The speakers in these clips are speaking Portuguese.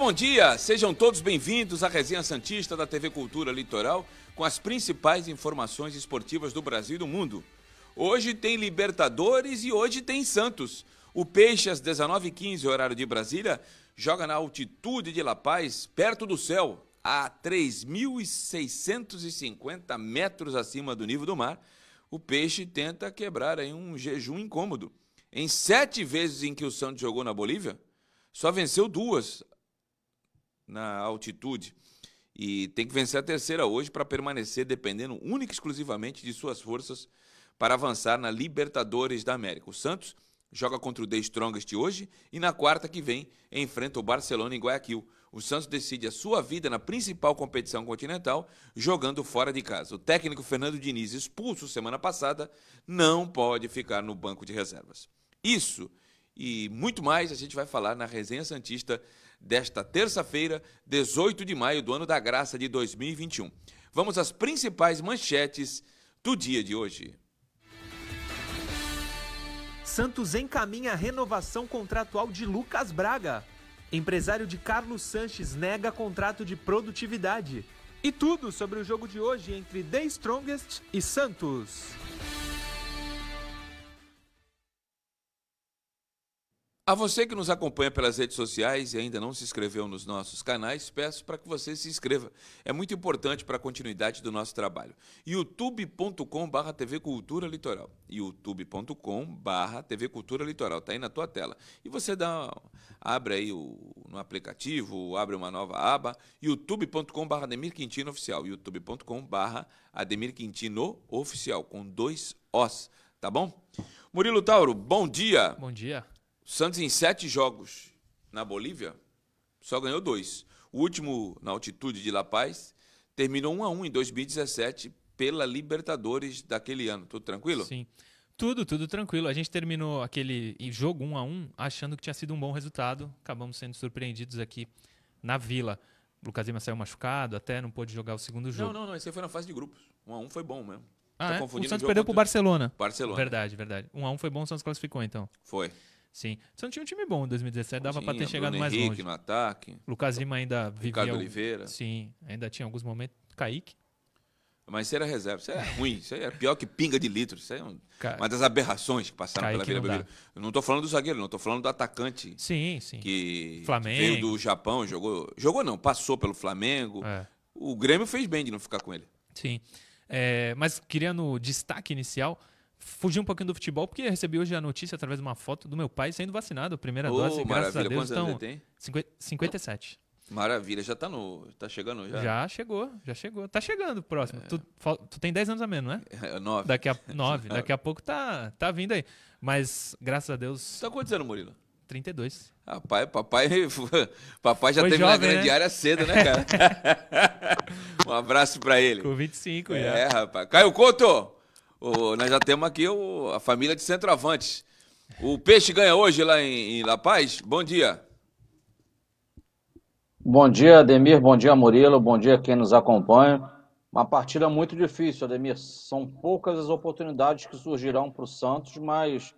bom dia! Sejam todos bem-vindos à Resenha Santista da TV Cultura Litoral com as principais informações esportivas do Brasil e do mundo. Hoje tem Libertadores e hoje tem Santos. O Peixe, às 19h15, horário de Brasília, joga na altitude de La Paz, perto do céu, a 3.650 metros acima do nível do mar. O Peixe tenta quebrar aí um jejum incômodo. Em sete vezes em que o Santos jogou na Bolívia, só venceu duas na altitude. E tem que vencer a terceira hoje para permanecer dependendo única e exclusivamente de suas forças para avançar na Libertadores da América. O Santos joga contra o The Strongest hoje e na quarta que vem enfrenta o Barcelona em Guayaquil. O Santos decide a sua vida na principal competição continental jogando fora de casa. O técnico Fernando Diniz, expulso semana passada, não pode ficar no banco de reservas. Isso e muito mais a gente vai falar na Resenha Santista desta terça-feira, 18 de maio do ano da graça de 2021. Vamos às principais manchetes do dia de hoje. Santos encaminha a renovação contratual de Lucas Braga. Empresário de Carlos Sanches nega contrato de produtividade. E tudo sobre o jogo de hoje entre The Strongest e Santos. A você que nos acompanha pelas redes sociais e ainda não se inscreveu nos nossos canais, peço para que você se inscreva. É muito importante para a continuidade do nosso trabalho. youtube.com/barra TV Cultura Litoral. youtube.com/barra TV Cultura Litoral. Está aí na tua tela. E você dá, abre aí no aplicativo, abre uma nova aba. youtube.com/barra Ademir Quintino Oficial. youtube.com/barra Ademir Quintino Oficial com dois Os. Tá bom? Murilo Tauro, bom dia. Bom dia. Santos, em sete jogos na Bolívia, só ganhou dois. O último, na altitude de La Paz, terminou 1 a 1 em 2017 pela Libertadores daquele ano. Tudo tranquilo? Sim. Tudo, tudo tranquilo. A gente terminou aquele jogo 1 a 1 achando que tinha sido um bom resultado. Acabamos sendo surpreendidos aqui na Vila. O Lucas Lima saiu machucado, até não pôde jogar o segundo jogo. Não, não, não. Esse foi na fase de grupos. 1 a 1 foi bom mesmo. Ah, Tá é? O Santos jogo perdeu contra- pro Barcelona. Barcelona. Verdade, verdade. 1 a 1 foi bom, o Santos classificou então. Foi. Sim. O Santos tinha um time bom em 2017, dava pra Tinha ter chegado Bruno mais Henrique longe. no ataque. Lucas Lima ainda vivia Ricardo Oliveira. Sim, ainda tinha alguns momentos. Kaique. Mas isso era reserva. Isso é ruim. Isso aí é pior que pinga de litro. Isso aí é um- Ca- uma das aberrações que passaram Kaique pela Vila não. Belmiro. Eu não estou falando do zagueiro, não. Estou falando do atacante Sim, sim. que Flamengo. veio do Japão, jogou. Jogou não, passou pelo Flamengo. É. O Grêmio fez bem de não ficar com ele. Sim. É, mas queria no destaque inicial fugir um pouquinho do futebol, porque eu recebi hoje a notícia através de uma foto do meu pai sendo vacinado, a primeira Ô, dose, graças a maravilha. Deus. Quantos anos Então, ele tem? 50 57. Maravilha, já tá no. Tá chegando já? Já chegou, já chegou. Tá chegando próximo. Tu, fal- tu tem 10 anos a menos, né? É, nove. Daqui a 9, daqui a pouco tá, tá vindo aí. Mas, graças a Deus, tá quantos anos, Murilo? 32. Rapaz, papai, papai já Foi teve na jovem, grande né? área cedo, né, cara? um abraço pra ele. Com 25 É, já. rapaz. Caio Couto, o- nós já temos aqui o- a família de centroavantes. O Peixe ganha hoje lá em, em La Paz. Bom dia. Bom dia, Ademir. Bom dia, Murilo. Bom dia quem nos acompanha. Uma partida muito difícil, Ademir. São poucas as oportunidades que surgirão para o Santos, mas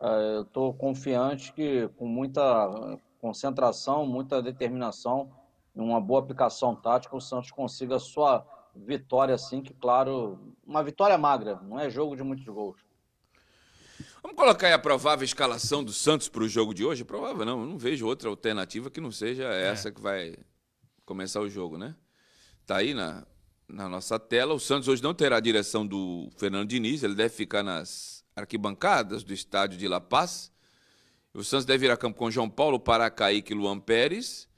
eh, eu estou confiante que com muita concentração, muita determinação, e uma boa aplicação tática, o Santos consiga sua vitória, assim, que, claro, uma vitória magra, não é jogo de muitos gols. Vamos colocar aí a provável escalação do Santos para o jogo de hoje? Provável não, eu não vejo outra alternativa que não seja essa que vai começar o jogo, né? Tá aí na, na nossa tela. O Santos hoje não terá a direção do Fernando Diniz, ele deve ficar nas arquibancadas do estádio de La Paz. O Santos deve ir a campo com João Paulo, Pará, Kaique, Luan Pérez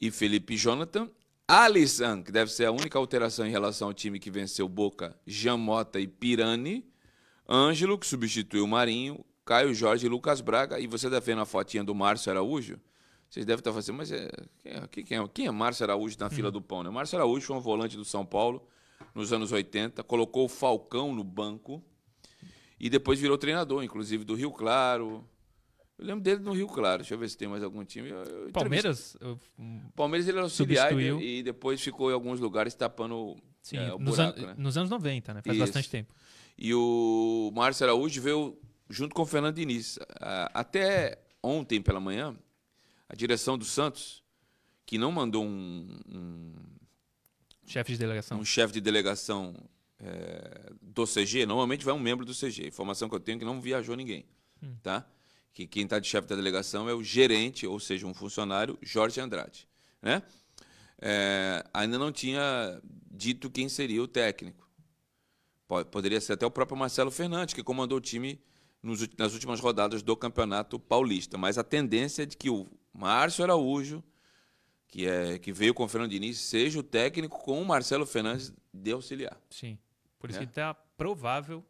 e Felipe Jonathan. Alisson, que deve ser a única alteração em relação ao time que venceu Boca, Jean Mota e Pirani. Ângelo, que substituiu o Marinho, Caio Jorge e Lucas Braga. E você deve ver na fotinha do Márcio Araújo. Vocês devem estar falando assim, mas é, quem, é, quem é, quem é Márcio Araújo na fila do pão? Né? Márcio Araújo foi um volante do São Paulo nos anos 80, colocou o Falcão no banco e depois virou treinador, inclusive do Rio Claro. Eu lembro dele no Rio Claro. Deixa eu ver se tem mais algum time. Eu- eu Palmeiras, eu- hum, Palmeiras ele era auxiliar e, e depois ficou em alguns lugares tapando sim, é, o nos, buraco, an- né? nos anos 90, né? Faz Isso. bastante tempo. E o Márcio Araújo veio junto com o Fernando Diniz. Até ontem pela manhã, a direção do Santos, que não mandou um, um Chefe de delegação. um chefe de delegação é, do CG, normalmente vai um membro do CG. Informação que eu tenho é que não viajou ninguém. Tá? Que quem está de chefe da delegação é o gerente, ou seja, um funcionário, Jorge Andrade. Né? É, ainda não tinha dito quem seria o técnico. Po- Poderia ser até o próprio Marcelo Fernandes, que comandou o time nos nas últimas rodadas do Campeonato Paulista. Mas a tendência é de que o Márcio Araújo, que, é, que veio com o Fernando Diniz, seja o técnico com o Marcelo Fernandes de auxiliar. Sim. Por isso É. que tá provável.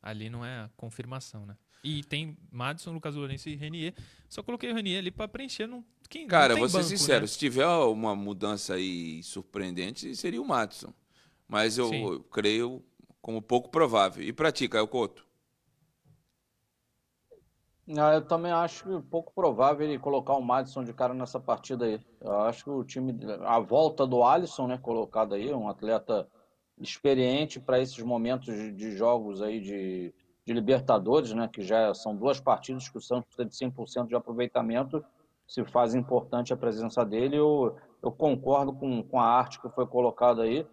Ali não é a confirmação, né? E tem Madison, Lucas Lourenço e Renier. Só coloquei o Renier ali pra preencher. Não, quem, Cara, não vou ser banco, sincero, né? se tiver uma mudança aí surpreendente, seria o Matson. Mas eu, eu creio como pouco provável. E pra ti, Caio Couto? Ah, eu também acho que pouco provável ele colocar o Madison de cara nessa partida aí. Eu acho que o time, a volta do Alisson, né, colocado aí, um atleta experiente para esses momentos de, de jogos aí de, de Libertadores, né, que já são duas partidas que o Santos está de 100% de aproveitamento, se faz importante a presença dele. Eu, eu concordo com, com a arte que foi colocada aí.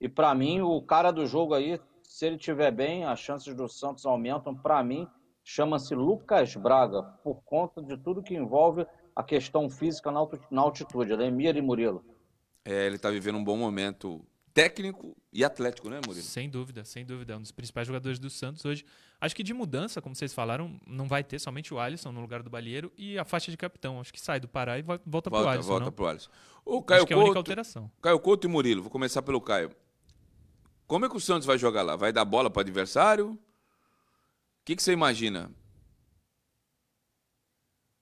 E para mim, o cara do jogo aí, se ele tiver bem, as chances do Santos aumentam. Para mim, chama-se Lucas Braga, por conta de tudo que envolve a questão física na altitude. Ademir e Murilo. É, ele tá vivendo um bom momento técnico e atlético, né, Murilo? Sem dúvida, sem dúvida. É um dos principais jogadores do Santos hoje. Acho que de mudança, como vocês falaram, não vai ter somente o Alisson no lugar do Balieiro e a faixa de capitão. Acho que sai do Pará e vai- volta, pro Volta, Alisson. volta não? pro Alisson. O Caio Acho que é a única Couto, alteração. Caio Couto e Murilo, vou começar pelo Caio. Como é que o Santos vai jogar lá? Vai dar bola para adversário? O que, que você imagina?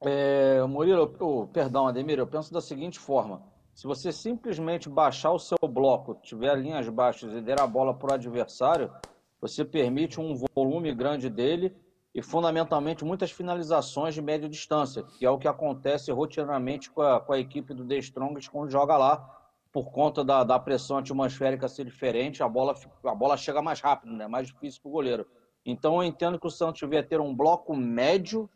É, Murilo, oh, perdão, Ademir, eu penso da seguinte forma: se você simplesmente baixar o seu bloco, tiver linhas baixas e der a bola para o adversário, você permite um volume grande dele e, fundamentalmente, muitas finalizações de média distância, que é o que acontece rotineiramente com a, com a equipe do The Strongest quando joga lá, por conta da, da pressão atmosférica ser diferente, a bola, a bola chega mais rápido, né? mais difícil para o goleiro. Então, eu entendo que o Santos tiver ter um bloco médio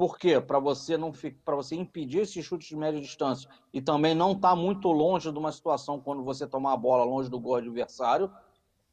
por quê? Para você não para você impedir esse chute de média distância e também não estar muito longe de uma situação quando você tomar a bola longe do gol adversário,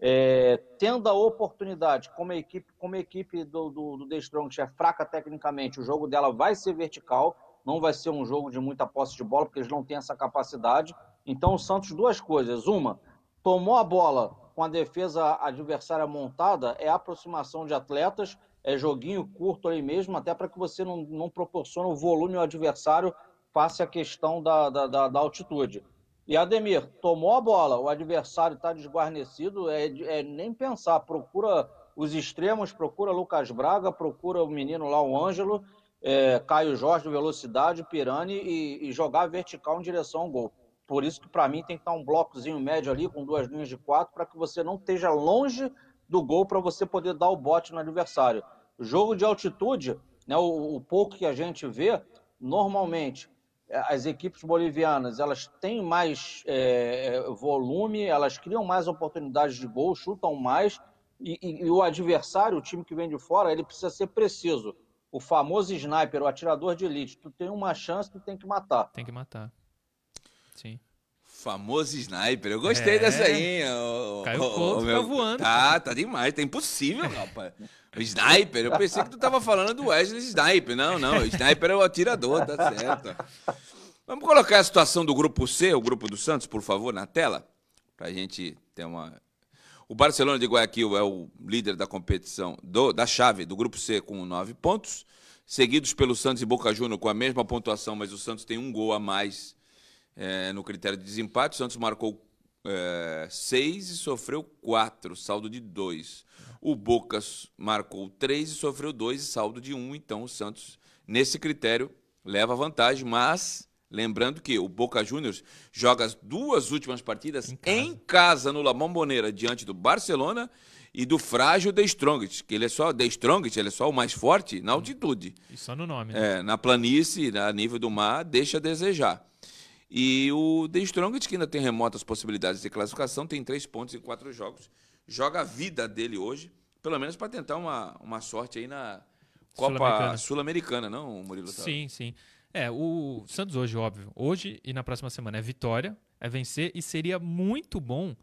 é, tendo a oportunidade, como a equipe, como a equipe do, do, do The Strongest é fraca tecnicamente, o jogo dela vai ser vertical, não vai ser um jogo de muita posse de bola, porque eles não têm essa capacidade. Então o Santos, duas coisas. Uma, tomou a bola com a defesa adversária montada, é aproximação de atletas, é joguinho curto ali mesmo, até para que você não, não proporcione o volume ao adversário face a questão da, da, da, da altitude. E Ademir, tomou a bola, o adversário está desguarnecido, é, é nem pensar, procura os extremos, procura Lucas Braga, procura o menino lá, o Ângelo, é, Caio Jorge, velocidade, Pirani e, e jogar vertical em direção ao gol. Por isso que para mim tem que estar um blocozinho médio ali com duas linhas de quatro para que você não esteja longe do gol para você poder dar o bote no adversário. Jogo de altitude, né, o, o pouco que a gente vê, normalmente as equipes bolivianas elas têm mais é, volume, elas criam mais oportunidades de gol, chutam mais e, e, e, o adversário, o time que vem de fora, ele precisa ser preciso. O famoso sniper, o atirador de elite, tu tem uma chance, tu tem que matar. Tem que matar. Sim. Famoso sniper. Eu gostei É. dessa aí. ô- Caiu ô- Couto, ô, tá voando. Tá, tá demais. Tá impossível, rapaz. O sniper. Eu pensei que tu tava falando do Wesley Sniper. Não, não. O sniper é o atirador, tá certo. Vamos colocar a situação do grupo C, o grupo do Santos, por favor, na tela. Pra gente ter uma. O Barcelona de Guayaquil é o líder da competição, do- da chave do grupo C, com nove pontos. Seguidos pelo Santos e Boca Juniors com a mesma pontuação, mas o Santos tem um gol a mais é, no critério de desempate. O Santos marcou é, seis e sofreu quatro, saldo de dois. O Bocas marcou três e sofreu dois, saldo de um. Então o Santos, nesse critério, leva vantagem, mas lembrando que o Boca Juniors joga as duas últimas partidas Em em casa. casa, no La Bombonera, diante do Barcelona e do frágil The Strongest, que ele é só The Strongest, ele é só o mais forte na altitude. E só no nome. né? É, na planície, a nível do mar, deixa a desejar. E o The Strongest, que ainda tem remotas possibilidades de classificação, tem três pontos em quatro jogos. Joga a vida dele hoje, pelo menos para tentar uma, uma sorte aí na Copa Sul-Americana. Sul-Americana, não, Murilo? Tavares? Sim, sim. É, o Santos hoje, óbvio. Hoje e na próxima semana é vitória, é vencer e seria muito bom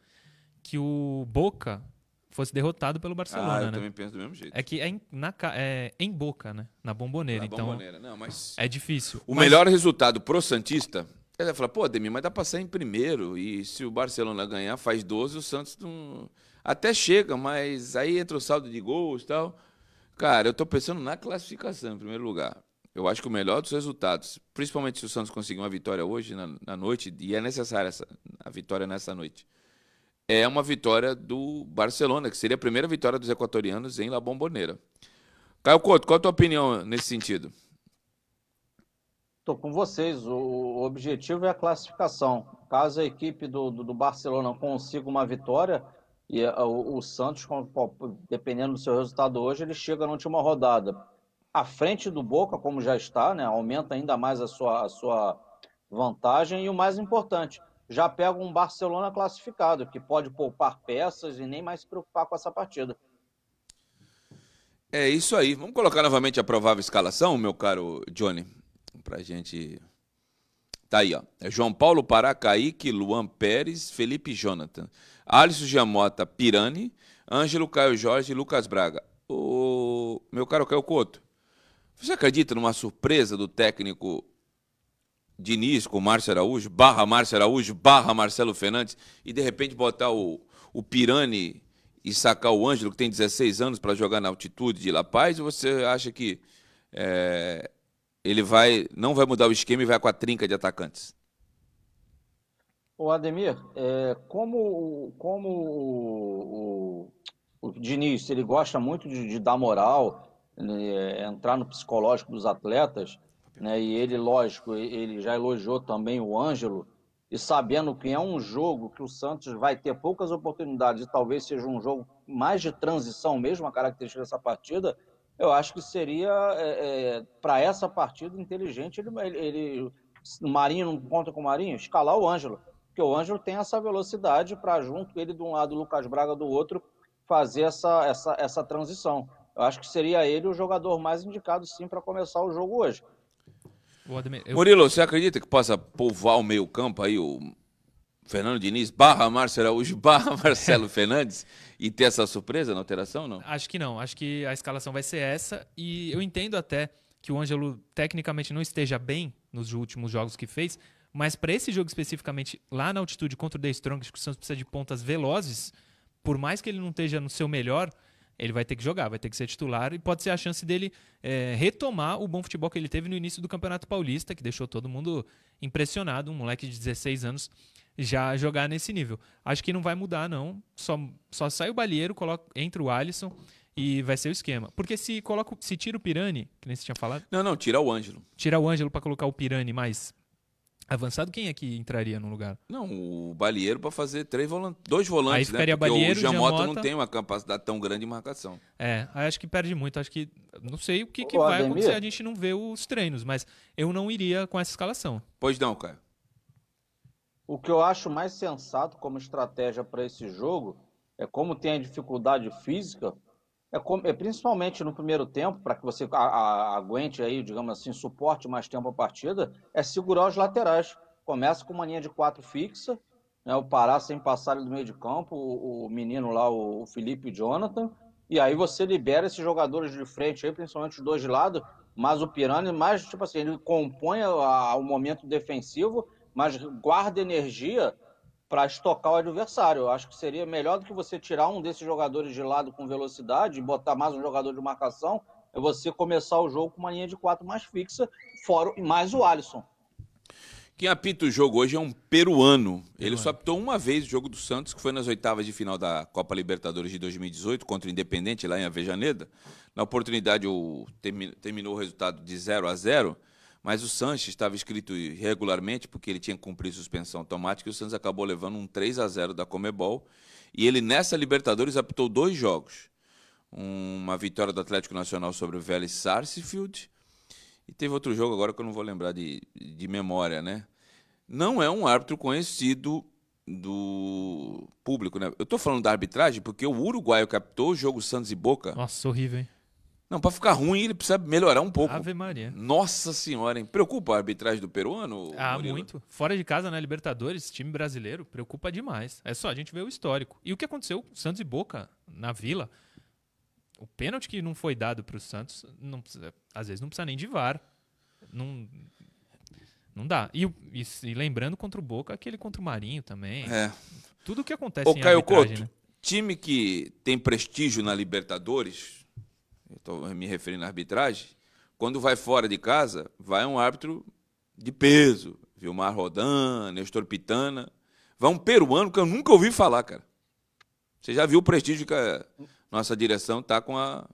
que o Boca fosse derrotado pelo Barcelona, ah, eu né? também penso do mesmo jeito. É que é em, na, é em Boca, né? Na bomboneira. Na então Bombonera. Não, mas é difícil. o Mas- melhor resultado pro Santista, ele vai falar, pô, Ademir, mas dá pra sair em primeiro. E se o Barcelona ganhar, faz 12, o Santos não... Até chega, mas aí entra o saldo de gols e tal. Cara, eu tô pensando na classificação, em primeiro lugar. Eu acho que o melhor dos resultados, principalmente se o Santos conseguir uma vitória hoje, na, na noite, e é necessária essa, a vitória nessa noite, é uma vitória do Barcelona, que seria a primeira vitória dos equatorianos em La Bombonera. Caio Couto, qual a tua opinião nesse sentido? Estou com vocês. O, objetivo é a classificação. Caso a equipe do, do, do Barcelona consiga uma vitória, e o, o Santos, dependendo do seu resultado hoje, ele chega na última rodada. À frente do Boca, como já está, né, aumenta ainda mais a sua, a sua vantagem. E o mais importante, já pega um Barcelona classificado, que pode poupar peças e nem mais se preocupar com essa partida. É isso aí. Vamos colocar novamente a provável escalação, meu caro Johnny, pra gente. Tá aí, ó. É João Paulo Pará, Kaique, Luan Pérez, Felipe Jonathan, Alisson Giamota, Pirani, Ângelo Caio Jorge e Lucas Braga. O meu caro Caio Couto, você acredita numa surpresa do técnico Diniz com Márcio Araújo, barra Márcio Araújo, barra Marcelo Fernandes, e de repente botar o, o Pirani e sacar o Ângelo, que tem 16 anos, para jogar na altitude de La Paz, ou você acha que é, ele vai não vai mudar o esquema e vai com a trinca de atacantes? O Ademir, é, como, como o, o, o Diniz ele gosta muito de, de dar moral, né, entrar no psicológico dos atletas, né, e ele, lógico, ele já elogiou também o Ângelo, e sabendo que é um jogo que o Santos vai ter poucas oportunidades e talvez seja um jogo mais de transição mesmo, a característica dessa partida, eu acho que seria, para essa partida, inteligente ele, ele, o Marinho não conta com o Marinho, escalar o Ângelo porque o Ângelo tem essa velocidade para, junto ele de um lado, o Lucas Braga do outro, fazer essa, essa, essa transição. Eu acho que seria ele o jogador mais indicado, sim, para começar o jogo hoje. Eu- Murilo, você acredita que possa povoar o meio campo aí o Fernando Diniz, barra Márcio Araújo, barra Marcelo Fernandes, e ter essa surpresa na alteração, não? Acho que não. Acho que a escalação vai ser essa. E eu entendo até que o Ângelo tecnicamente não esteja bem nos últimos jogos que fez. Mas para esse jogo especificamente, lá na altitude contra o The Strong, que o Santos precisa de pontas velozes. Por mais que ele não esteja no seu melhor, ele vai ter que jogar, vai ter que ser titular. E pode ser a chance dele é, retomar o bom futebol que ele teve no início do Campeonato Paulista, que deixou todo mundo impressionado. Um moleque de 16 anos já jogar nesse nível. Acho que não vai mudar, não. Só, só sai o Balieiro, coloca, entra o Alisson e vai ser o esquema. Porque se, coloca, se tira o Pirani, que nem você tinha falado, Não, não, tira o Ângelo. tirar o Ângelo para colocar o Pirani mais avançado, quem é que entraria no lugar? Não, o Balieiro para fazer três volantes, dois volantes, Aí né? ficaria Porque Balieiro, o Jamota, Jamota. não tem uma capacidade tão grande de marcação. É, aí acho que perde muito. Acho que. Não sei o que, que vai Ademir. acontecer, a gente não vê os treinos, mas eu não iria com essa escalação. Pois não, Caio. O que eu acho mais sensato como estratégia para esse jogo é como tem a dificuldade física, é, como- é principalmente no primeiro tempo, para que você a- a- aguente aí, digamos assim, suporte mais tempo a partida, é segurar os laterais. Começa com uma linha de quatro fixa, né, o Pará sem passar do meio de campo, o, o menino lá, o, o Felipe Jonathan, e aí você libera esses jogadores de frente aí, principalmente os dois de lado, mas o Pirani mais, tipo assim, ele compõe o momento defensivo, mas guarda energia para estocar o adversário. Eu acho que seria melhor do que você tirar um desses jogadores de lado com velocidade e botar mais um jogador de marcação, é você começar o jogo com uma linha de quatro mais fixa, fora e mais o Alisson. Quem apita o jogo hoje é um peruano. Ele só apitou uma vez o jogo do Santos, que foi nas oitavas de final da Copa Libertadores de 2018, contra o Independente, lá em Avejaneda. Na oportunidade, o, termi- terminou o resultado de 0 a 0 mas o Sanches estava escrito irregularmente, porque ele tinha que cumprir suspensão automática, e o Santos acabou levando um 3 a 0 da Comebol. E ele, nessa Libertadores, apitou dois jogos. Uma vitória do Atlético Nacional sobre o Vélez Sarsfield, e teve outro jogo agora que eu não vou lembrar de, de memória, né? Não é um árbitro conhecido do público, né? Eu tô falando da arbitragem porque o uruguaio captou o jogo Santos e Boca. Nossa, horrível, hein? Não, para ficar ruim ele precisa melhorar um pouco. Ave Maria. Nossa senhora, hein? Preocupa a arbitragem do peruano? Ah, Murilo? muito. Fora de casa, na Libertadores, time brasileiro preocupa demais. É só a gente ver o histórico. E o que aconteceu com Santos e Boca na Vila? O pênalti que não foi dado para o Santos, não precisa- às vezes não precisa nem de VAR. Não, não dá. E, e e lembrando contra o Boca, aquele contra o Marinho também. É. Tudo o que acontece Ô, em Caio Couto, né? time que tem prestígio na Libertadores, estou me referindo à arbitragem, quando vai fora de casa, vai um árbitro de peso. Vilmar Rodan, Nestor Pitana. Vai um peruano que eu nunca ouvi falar, cara. Você já viu o prestígio que a nossa direção tá com a,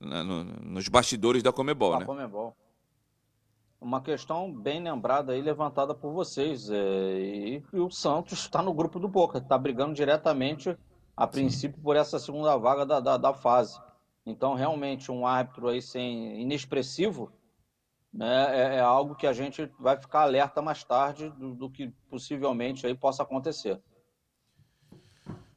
na- no- nos bastidores da Comebol, né? Comebol. Uma questão bem lembrada aí, levantada por vocês. é, e, e o Santos está no grupo do Boca, está brigando diretamente, a princípio, por essa segunda vaga da, da, da fase. Então, realmente, um árbitro aí sem inexpressivo né, é, é algo que a gente vai ficar alerta mais tarde do, do que possivelmente aí possa acontecer.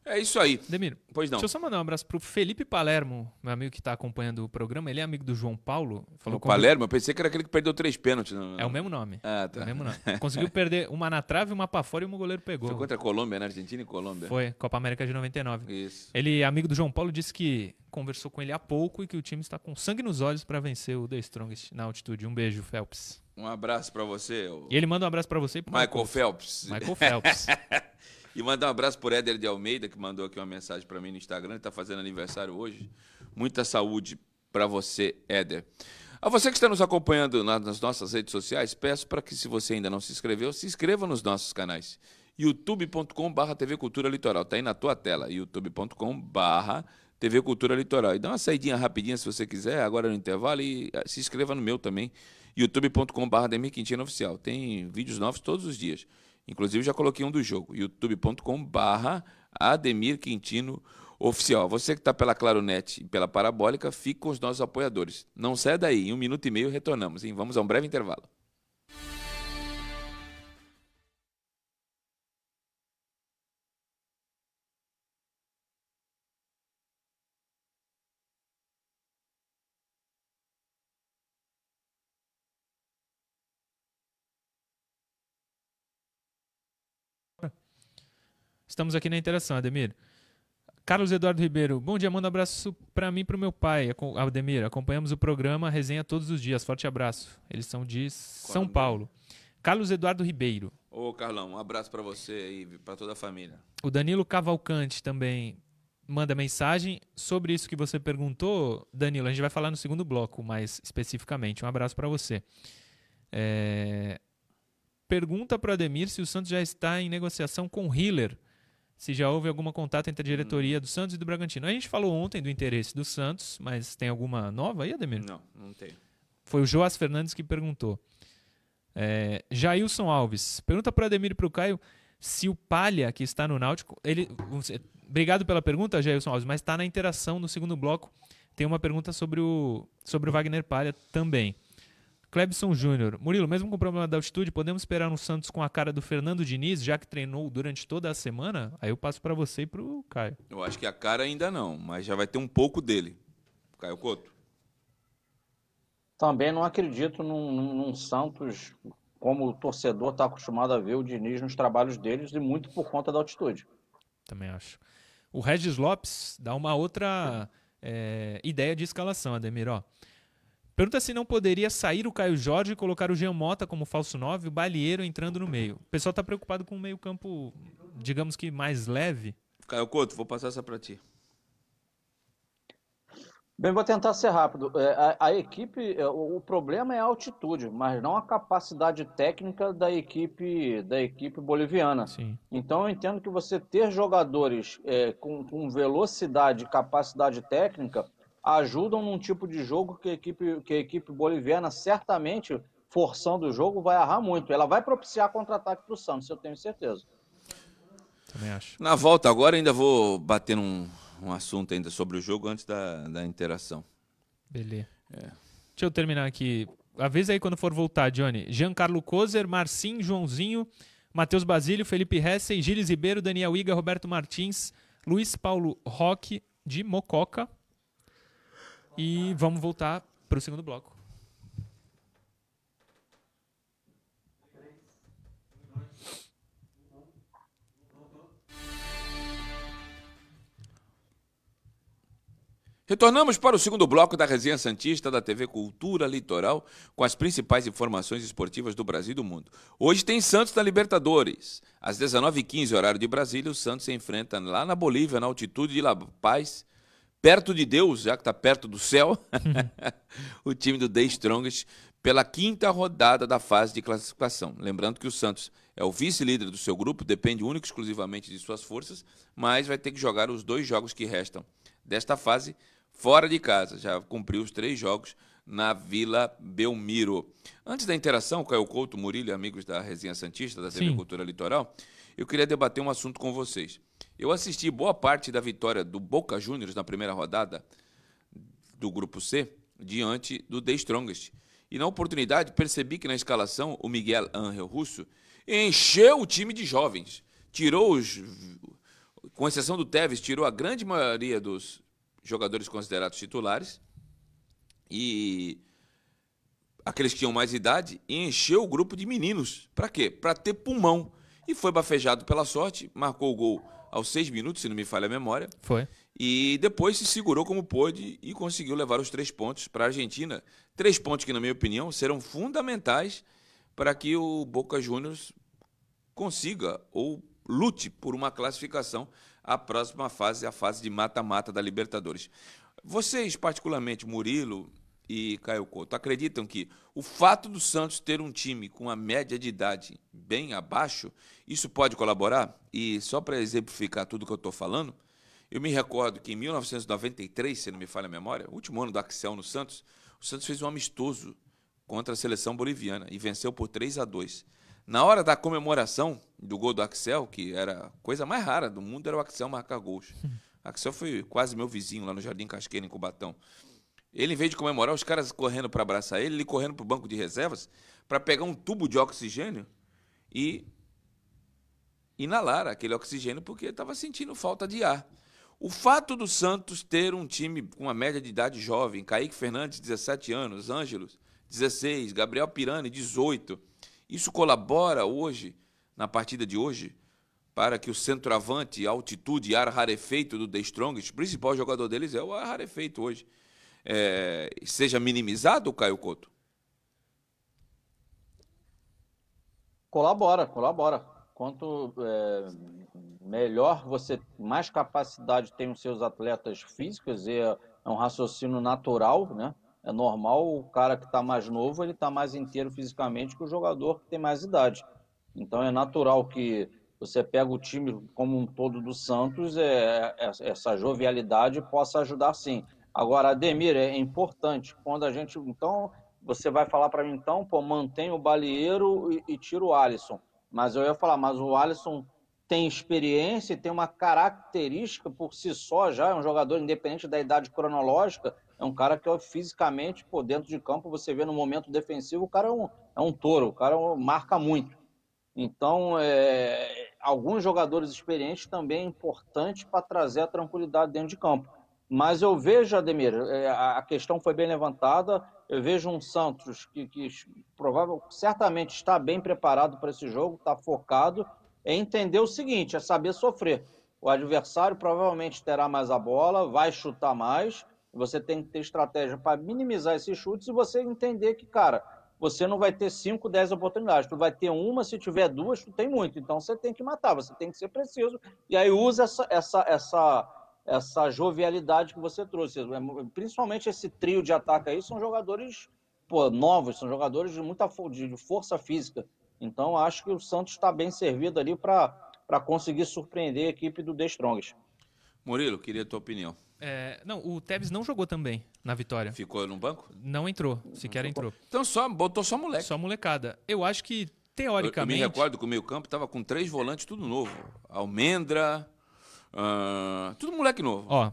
É isso aí. Demiro, Pois não. deixa eu só mandar um abraço pro Felipe Palermo, meu amigo que está acompanhando o programa. Ele é amigo do João Paulo. Falou O Palermo, eu pensei que era aquele que perdeu três pênaltis. no- É o mesmo nome. Ah, É tá. o mesmo nome. Conseguiu perder uma na trave, uma pra fora e um goleiro pegou. Foi contra a Colômbia, né? Argentina e Colômbia. Foi, Copa América de 99. Isso. Ele, amigo do João Paulo, disse que conversou com ele há pouco e que o time está com sangue nos olhos para vencer o The Strongest na altitude. Um beijo, Phelps. Um abraço pra você, o E ele manda um abraço para você e pro Michael Phelps. Michael Phelps. E mandar um abraço por Éder de Almeida, que mandou aqui uma mensagem pra mim no Instagram. Ele tá fazendo aniversário hoje. Muita saúde pra você, Éder. A você que está nos acompanhando na- nas nossas redes sociais, peço para que, se você ainda não se inscreveu, se inscreva nos nossos canais. youtube.com.br TV Cultura Litoral. Tá aí na tua tela. youtube.com.br TV Cultura Litoral. E dá uma saidinha rapidinha se você quiser, agora no intervalo, e ah, se inscreva no meu também. youtube.com.br Ademir Quintino Oficial. Tem vídeos novos todos os dias. Inclusive, já coloquei um do jogo. youtube.com.br Ademir Quintino Oficial. Você que está pela Claronet e pela Parabólica, fique com os nossos apoiadores. Não sai daí. Em um minuto e meio retornamos. Hein? Vamos a um breve intervalo. Estamos aqui na interação, Ademir. Carlos Eduardo Ribeiro, bom dia, manda um abraço para mim e para o meu pai, Ademir. Acompanhamos o programa Resenha todos os dias. Forte abraço. Eles são de São Paulo. Carlos Eduardo Ribeiro. Ô, Carlão, um abraço para você e para toda a família. O Danilo Cavalcante também manda mensagem sobre isso que você perguntou, Danilo. A gente vai falar no segundo bloco mais especificamente. Um abraço para você. É, Pergunta para o Ademir se o Santos já está em negociação com o Hiller. Se já houve algum contato entre a diretoria do Santos e do Bragantino. A gente falou ontem do interesse do Santos, mas tem alguma nova aí, Ademir? Não, não tem. Foi o Joás Fernandes que perguntou. É, Jailson Alves. Pergunta para o Ademir e para o Caio se o Palha, que está no Náutico. Ele, obrigado pela pergunta, Jailson Alves, mas está na interação no segundo bloco. Tem uma pergunta sobre o, sobre o Wagner Palha também. Clebson Júnior. Murilo, mesmo com o problema da altitude, podemos esperar no Santos com a cara do Fernando Diniz, já que treinou durante toda a semana? Aí eu passo para você e para o Caio. Eu acho que a cara ainda não, mas já vai ter um pouco dele. Caio Couto. Também não acredito num, num- num Santos como o torcedor está acostumado a ver o Diniz nos trabalhos deles e muito por conta da altitude. Também acho. O Regis Lopes dá uma outra é, ideia de escalação, Ademir. Ó. Pergunta se não poderia sair o Caio Jorge e colocar o Jean Mota como falso 9 e o Balieiro entrando no meio. O pessoal está preocupado com o meio campo, digamos que mais leve. Caio Couto, vou passar essa para ti. Bem, vou tentar ser rápido. É, a, a equipe, é, o, o problema é a altitude, mas não a capacidade técnica da equipe da equipe boliviana. Sim. Então eu entendo que você ter jogadores é, com, com velocidade e capacidade técnica ajudam num tipo de jogo que a equipe, que a equipe boliviana certamente, forçando o jogo, vai errar muito. Ela vai propiciar contra-ataque para o Santos, eu tenho certeza. Também acho. Na volta agora ainda vou bater num um assunto ainda sobre o jogo antes da, da interação. Beleza. Deixa eu terminar aqui. Avisa aí quando for voltar, Johnny. Giancarlo Kozer, Marcinho, Joãozinho, Matheus Basílio, Felipe Hessen, Gilles Ribeiro, Daniel Iga, Roberto Martins, Luiz Paulo Roque, de Mococa. E vamos voltar para o segundo bloco. Retornamos para o segundo bloco da Resenha Santista da TV Cultura Litoral com as principais informações esportivas do Brasil e do mundo. Hoje tem Santos na Libertadores. Às 19h15, horário de Brasília, o Santos se enfrenta lá na Bolívia, na altitude de La Paz, perto de Deus, já que está perto do céu, o time do The Strongest, pela quinta rodada da fase de classificação. Lembrando que o Santos é o vice-líder do seu grupo, depende único e exclusivamente de suas forças, mas vai ter que jogar os dois jogos que restam desta fase fora de casa. Já cumpriu os três jogos na Vila Belmiro. Antes da interação, Caio Couto, Murilo e amigos da Resenha Santista, da TV Sim. Cultura Litoral, eu queria debater um assunto com vocês. Eu assisti boa parte da vitória do Boca Juniors na primeira rodada do Grupo C, diante do The Strongest. E na oportunidade percebi que na escalação o Miguel Ángel Russo encheu o time de jovens. Tirou os. Com exceção do Tevez, tirou a grande maioria dos jogadores considerados titulares e aqueles que tinham mais idade e encheu o grupo de meninos. Para quê? Para ter pulmão. E foi bafejado pela sorte, marcou o gol aos seis minutos, se não me falha a memória. Foi. E depois se segurou como pôde e conseguiu levar os três pontos para a Argentina. Três pontos que, na minha opinião, serão fundamentais para que o Boca Juniors consiga ou lute por uma classificação a próxima fase, a fase de mata-mata da Libertadores. Vocês, particularmente Murilo e Caio Couto, acreditam que o fato do Santos ter um time com a média de idade bem abaixo, isso pode colaborar? E só para exemplificar tudo que eu estou falando, eu me recordo que em 1993, se não me falha a memória, o último ano do Axel no Santos, o Santos fez um amistoso contra a seleção boliviana e venceu por 3 a 2. Na hora da comemoração do gol do Axel, que era a coisa mais rara do mundo, era o Axel marcar gols. O Axel foi quase meu vizinho lá no Jardim Casqueira, em Cubatão. Ele, em vez de comemorar, os caras correndo para abraçar ele, ele correndo para o banco de reservas para pegar um tubo de oxigênio e inalar aquele oxigênio porque estava sentindo falta de ar. O fato do Santos ter um time com uma média de idade jovem, Kaique Fernandes, 17 anos, Ângelos, 16, Gabriel Pirani, 18, isso colabora hoje, na partida de hoje, para que o centroavante, altitude, ar rarefeito do The Strongest, principal jogador deles é o ar rarefeito hoje, é, seja minimizado, Caio Couto? Colabora, colabora. Quanto é, melhor você, mais capacidade tem os seus atletas físicos, e é, é um raciocínio natural, né? É normal o cara que está mais novo ele está mais inteiro fisicamente que o jogador que tem mais idade. Então é natural que você pega o time como um todo do Santos, é, é, essa jovialidade possa ajudar sim. Agora, Ademir, é importante quando a gente. Então, você vai falar para mim, então, pô, mantém o Balieiro e, e tira o Alisson. Mas eu ia falar, mas o Alisson tem experiência e tem uma característica por si só já, é um jogador independente da idade cronológica, é um cara que fisicamente, por dentro de campo, você vê no momento defensivo, o cara é um, é um touro, o cara marca muito. Então, é, alguns jogadores experientes também é importante para trazer a tranquilidade dentro de campo. Mas eu vejo, Ademir, é, a questão foi bem levantada. Eu vejo um Santos que, que provável, certamente está bem preparado para esse jogo, está focado. É entender o seguinte: é saber sofrer. O adversário provavelmente terá mais a bola, vai chutar mais, você tem que ter estratégia para minimizar esses chutes e você entender que, cara, você não vai ter 5, 10 oportunidades. Tu vai ter uma, se tiver duas, tu tem muito. Então você tem que matar, você tem que ser preciso. E aí usa essa, essa, essa, essa jovialidade que você trouxe. Principalmente esse trio de ataque aí são jogadores pô, novos, são jogadores de muita de força física. Então acho que o Santos está bem servido ali para conseguir surpreender a equipe do The Strongest. Murilo, queria a tua opinião. É, não, o Tevez não jogou também na vitória. Ficou no banco? Não entrou, sequer entrou. Então só botou só moleque. Só molecada. Eu acho que, teoricamente. Eu, eu me recordo que o meio-campo estava com três volantes, tudo novo. Almendra, uh, tudo moleque novo. Ó,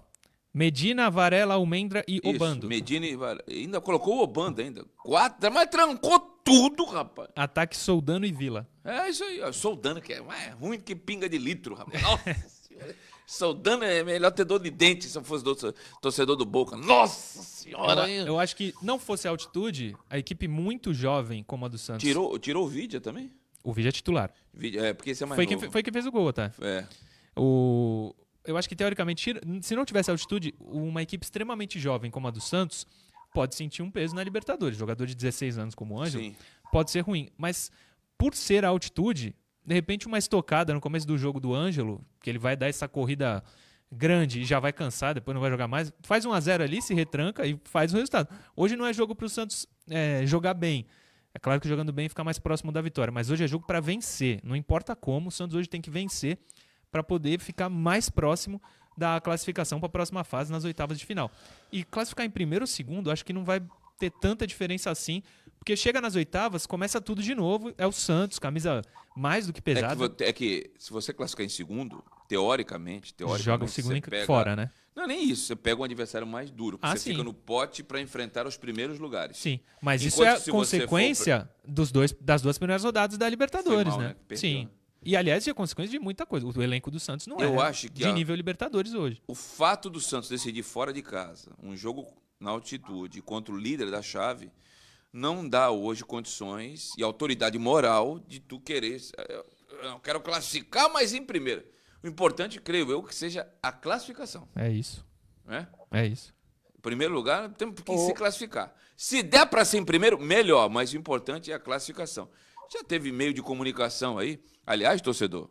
Medina, Varela, Almendra e Isso, Obando. Medina e Varela. Ainda colocou o Obando ainda. Quatro, mas trancou tudo, rapaz. Ataque Soldano e Vila. É isso aí, ó. Soldano, que é mais ruim que pinga de litro, rapaz. Nossa Soldano é melhor ter dor de dente se eu fosse do, torcedor do Boca. Nossa senhora! Eu, eu acho que não fosse a altitude, a equipe muito jovem como a do Santos. Tirou, tirou o Vidia também? O Vidia é titular. Vidia, é, porque esse é mais Foi novo. quem, foi quem fez o gol, tá? É. O, eu acho que, teoricamente, se não tivesse altitude, uma equipe extremamente jovem como a do Santos pode sentir um peso na Libertadores. Jogador de 16 anos como o Ângelo Sim. pode ser ruim. Mas por ser a altitude, de repente uma estocada no começo do jogo do Ângelo, que ele vai dar essa corrida grande e já vai cansar, depois não vai jogar mais, faz 1 a 0 ali, se retranca e faz o resultado. Hoje não é jogo para o Santos é, jogar bem. É claro que jogando bem fica mais próximo da vitória, mas hoje é jogo para vencer. Não importa como, o Santos hoje tem que vencer para poder ficar mais próximo da classificação para a próxima fase nas oitavas de final. E classificar em primeiro ou segundo, acho que não vai ter tanta diferença assim, porque chega nas oitavas, começa tudo de novo, é o Santos, camisa mais do que É que, pesada, é que se você classificar em segundo, teoricamente, teoricamente joga o segundo pega- fora, né? Não é nem isso, você pega um adversário mais duro, porque Ah, você sim. fica no pote para enfrentar os primeiros lugares. Sim, mas isso Enquanto é se você consequência dos dois, das duas primeiras rodadas da Libertadores, mal, né? né? Perdeu, Sim. né? E aliás, é consequência de muita coisa. O elenco do Santos não Eu é acho que de a- nível Libertadores hoje. O fato do Santos decidir fora de casa, um jogo na altitude contra o líder da chave, não dá hoje condições e autoridade moral de tu querer. Eu, eu quero classificar, mas em primeiro. O importante, creio eu, que seja a classificação. É isso. Né? É isso. Em primeiro lugar, temos que Ô. se classificar. Se der para ser em primeiro, melhor, mas o importante é a classificação. Já teve meio de comunicação aí. Aliás, torcedor,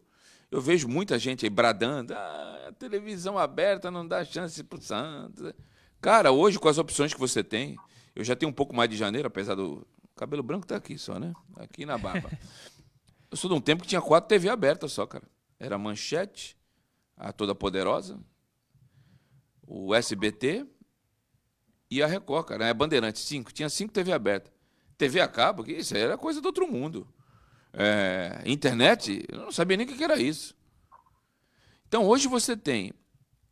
eu vejo muita gente aí bradando: ah, a televisão aberta não dá chance pro Santos. Cara, hoje, com as opções que você tem, eu já tenho um pouco mais de janeiro, apesar do. O cabelo branco tá aqui só, né? Aqui na barba. eu sou de um tempo que tinha quatro TV abertas só, cara. Era Manchete, a Toda Poderosa, o SBT e a Record, cara. É Bandeirante, cinco. Tinha cinco TV aberta. TV a cabo, que isso era coisa do outro mundo. É, internet, eu não sabia nem o que era isso. Então hoje você tem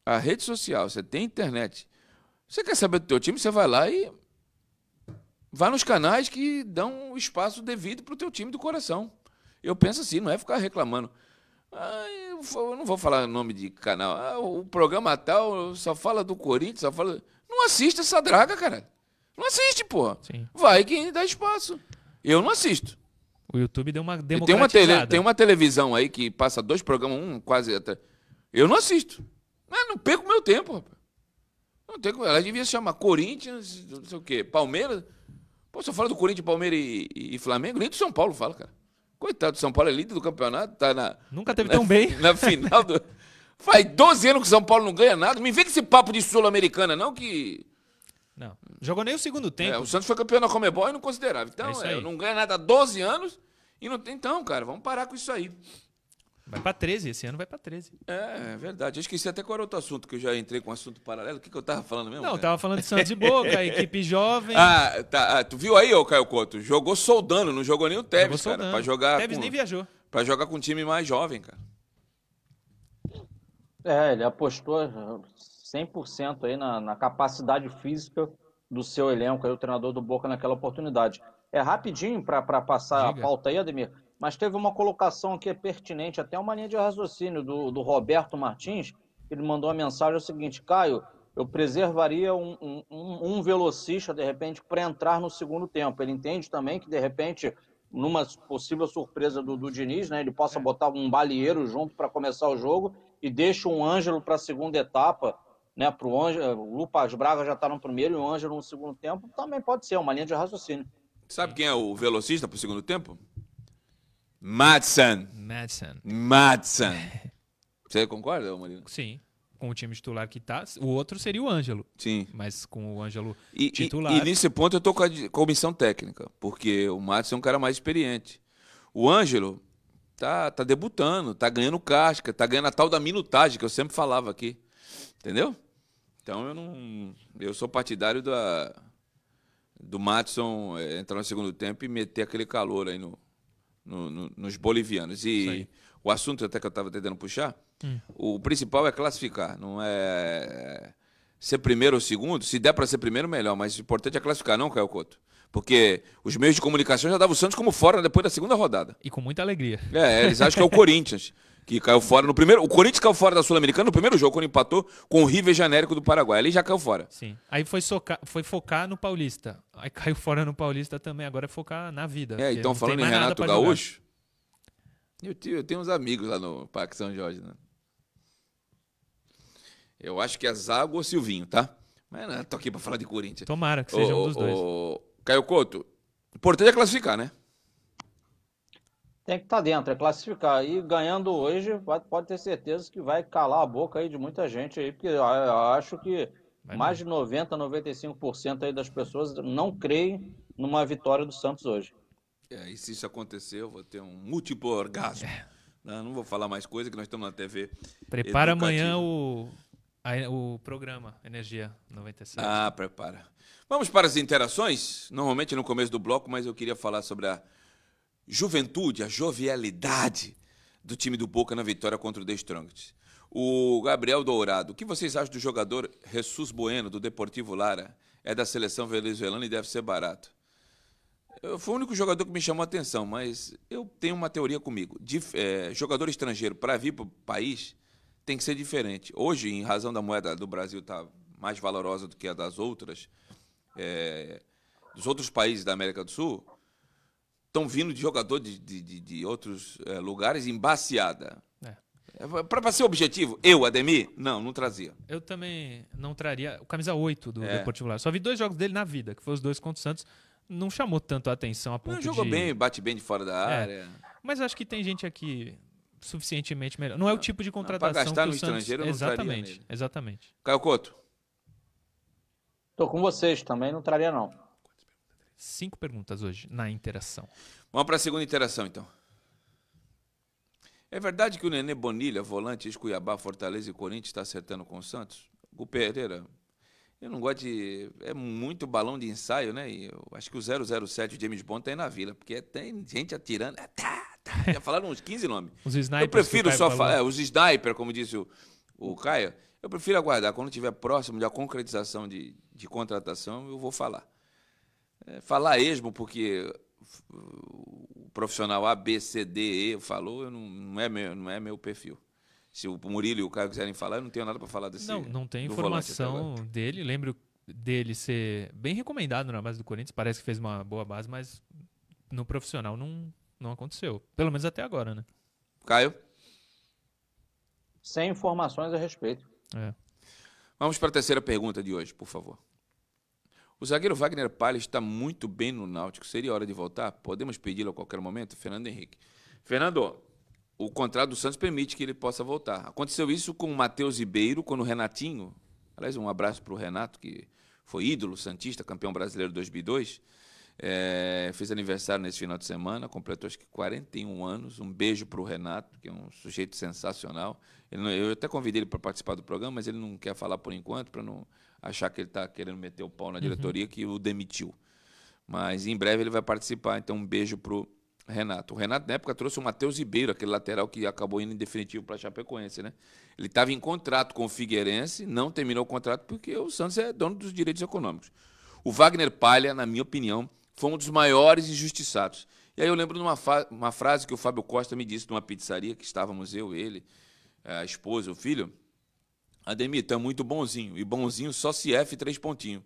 a rede social, você tem internet. Você quer saber do teu time, você vai lá e vai nos canais que dão o espaço devido para o teu time do coração. Eu penso assim, não é ficar reclamando. Ah, eu não vou falar o nome de canal. Ah, o programa tal só fala do Corinthians, só fala. Não assiste essa draga, cara. Não assiste, porra. Sim. Vai quem dá espaço. Eu não assisto. O YouTube deu uma tem uma, tele, tem uma televisão aí que passa dois programas, um quase até. Eu não assisto. Ah, não perco meu tempo, rapaz. Não tem como. Ela devia se chamar Corinthians, não sei o quê, Palmeiras. Pô, só fala do Corinthians, Palmeiras e, e- e Flamengo, nem do São Paulo fala, cara. Coitado do São Paulo, é líder do campeonato, tá na. Nunca teve na- tão bem. Na final do. Faz 12 anos que o São Paulo não ganha nada. Me vem com esse papo de Sul-Americana, não, que. Não. Jogou nem o segundo É, tempo. o Santos foi campeão da Comebol e não considerava. É Então, é, aí. não ganha nada há 12 anos e não tem. Então, cara, vamos parar com isso aí. Vai pra 13, esse ano vai pra 13. É, é verdade. Eu esqueci até qual era outro assunto, que eu já entrei com um assunto paralelo. O que, que eu tava falando mesmo? Não, cara? tava falando de Santos e Boca, equipe jovem. Ah, tá. Ah, tu viu aí, ô Caio Couto? Jogou soldando, não jogou nem o Tevez, cara. Pra jogar, Tevez com, nem viajou. pra jogar com um time mais jovem, cara. É, ele apostou 100% aí na, na capacidade física do seu elenco, aí, o treinador do Boca naquela oportunidade. É rapidinho para passar Diga. a pauta aí, Ademir, mas teve uma colocação aqui pertinente, até uma linha de raciocínio do, do Roberto Martins, ele mandou uma mensagem é o seguinte, Caio, eu preservaria um, um, um- um velocista, de repente, para entrar no segundo tempo. Ele entende também que, de repente, numa possível surpresa do, do Diniz, né, ele possa botar um balieiro junto para começar o jogo e deixa um Ângelo para a segunda etapa, né, para o Ângelo, o Lucas Braga já está no primeiro e o Ângelo no segundo tempo, também pode ser uma linha de raciocínio. Sabe quem é o velocista pro segundo tempo? Madsen. Madison. Madsen. Você concorda, Marino? Sim. Com o time titular que tá. O outro seria o Ângelo. Sim. Mas com o Ângelo E, e- titular. e nesse ponto eu tô com a de- comissão técnica, porque o Matos é um cara mais experiente. O Ângelo tá, tá debutando, tá ganhando casca, tá ganhando a tal da minutagem que eu sempre falava aqui. Entendeu? Então eu não. Eu sou partidário da, do Matson eh, entrar no segundo tempo e meter aquele calor aí no, no- no- nos bolivianos. E o assunto até que eu estava tentando puxar, Hum. o principal é classificar, não é ser primeiro ou segundo. Se der para ser primeiro, melhor, mas o importante é classificar, não, Caio Couto? Porque os meios de comunicação já davam o Santos como fora depois da segunda rodada. E com muita alegria. É, eles acham que é o Corinthians. que caiu fora no primeiro. O Corinthians caiu fora da Sul-Americana no primeiro jogo, quando empatou com o River Genérico do Paraguai. Ali já caiu fora. Sim. Aí foi, socar, foi focar no Paulista. Aí caiu fora no Paulista também. Agora é focar na vida. É, então falando em Renato Gaúcho. Eu, eu tenho uns amigos lá no Parque São Jorge, né? Eu acho que é Zago ou Silvinho, tá? Mas não, tô aqui pra falar de Corinthians. Tomara que seja um dos dois. Caio Couto, o importante é classificar, né? Tem que estar tá dentro, é classificar. E ganhando hoje, pode ter certeza que vai calar a boca aí de muita gente aí, porque eu acho que vai mais de 90, 95% aí das pessoas não creem numa vitória do Santos hoje. É, e se isso acontecer, eu vou ter um múltiplo orgasmo. É. Não, não vou falar mais coisa, que nós estamos na TV. Prepara amanhã o, a, o programa Energia 97. Ah, prepara. Vamos para as interações? Normalmente no começo do bloco, mas eu queria falar sobre a juventude, a jovialidade do time do Boca na vitória contra o The Strongest. O Gabriel Dourado, o que vocês acham do jogador Jesus Bueno, do Deportivo Lara? É da seleção venezuelana e deve ser barato. Foi o único jogador que me chamou a atenção, mas eu tenho uma teoria comigo. De, é, jogador estrangeiro para vir para o país tem que ser diferente. Hoje, em razão da moeda do Brasil estar tá mais valorosa do que a das outras, é, dos outros países da América do Sul, estão vindo de jogador de, de, de outros é, lugares embaciada. É. é Para ser objetivo, eu, Ademir, não, não trazia. Eu também não traria o camisa 8 do é. Deportivo Lara. Só vi dois jogos dele na vida, que foram os dois contra o Santos. Não chamou tanto a atenção a ponto não, jogou de... bem, bate bem de fora da é. área. Mas acho que tem gente aqui suficientemente melhor. Não é o tipo de contratação para gastar que no o Santos... estrangeiro, eu exatamente, exatamente. Caio Couto. Tô com vocês também, não traria não. Cinco perguntas hoje na interação. Vamos para a segunda interação, então. É verdade que o Nenê Bonilha, volante ex-Cuiabá, Fortaleza e Corinthians, está acertando com o Santos? O Pereira, eu não gosto de... É muito balão de ensaio, né? E eu acho que o 007, o James Bond, está aí na vila, porque tem gente atirando... É, tá, tá, já falaram uns 15 nomes. Os snipers. Eu prefiro só falar... É, os sniper, como disse o, o Caio. Eu prefiro aguardar. Quando estiver próximo da concretização de, de contratação, eu vou falar. É, falar esmo, porque o profissional A, B, C, D, E falou, não, não, é, meu, não é meu perfil. Se o Murilo e o Caio quiserem falar, eu não tenho nada para falar desse Não, não tem informação dele. Lembro dele ser bem recomendado na base do Corinthians. Parece que fez uma boa base, mas no profissional não, não aconteceu. Pelo menos até agora, né? Caio? Sem informações a respeito. É. Vamos para a terceira pergunta de hoje, por favor. O zagueiro Wagner Palha está muito bem no Náutico. Seria hora de voltar? Podemos pedi-lo a qualquer momento? Fernando Henrique. Fernando, o contrato do Santos permite que ele possa voltar. Aconteceu isso com o Matheus Ribeiro, quando o Renatinho, aliás, um abraço para o Renato, que foi ídolo santista, campeão brasileiro 2002, é, fez aniversário nesse final de semana, completou acho que 41 anos. Um beijo para o Renato, que é um sujeito sensacional. Não, eu até convidei ele para participar do programa, mas ele não quer falar por enquanto, para não achar que ele está querendo meter o pau na diretoria uhum. que o demitiu. Mas em breve ele vai participar, então um beijo pro Renato. O Renato, na época, trouxe o Matheus Ribeiro, aquele lateral que acabou indo em definitivo para a Chapecoense, né? Ele estava em contrato com o Figueirense, não terminou o contrato porque o Santos é dono dos direitos econômicos. O Wagner Palha, na minha opinião, foi um dos maiores injustiçados. E aí eu lembro de uma, uma frase que o Fábio Costa me disse numa pizzaria, que estávamos eu, ele, a esposa, o filho. Ademir, tu é muito bonzinho. E bonzinho só se F três pontinhos.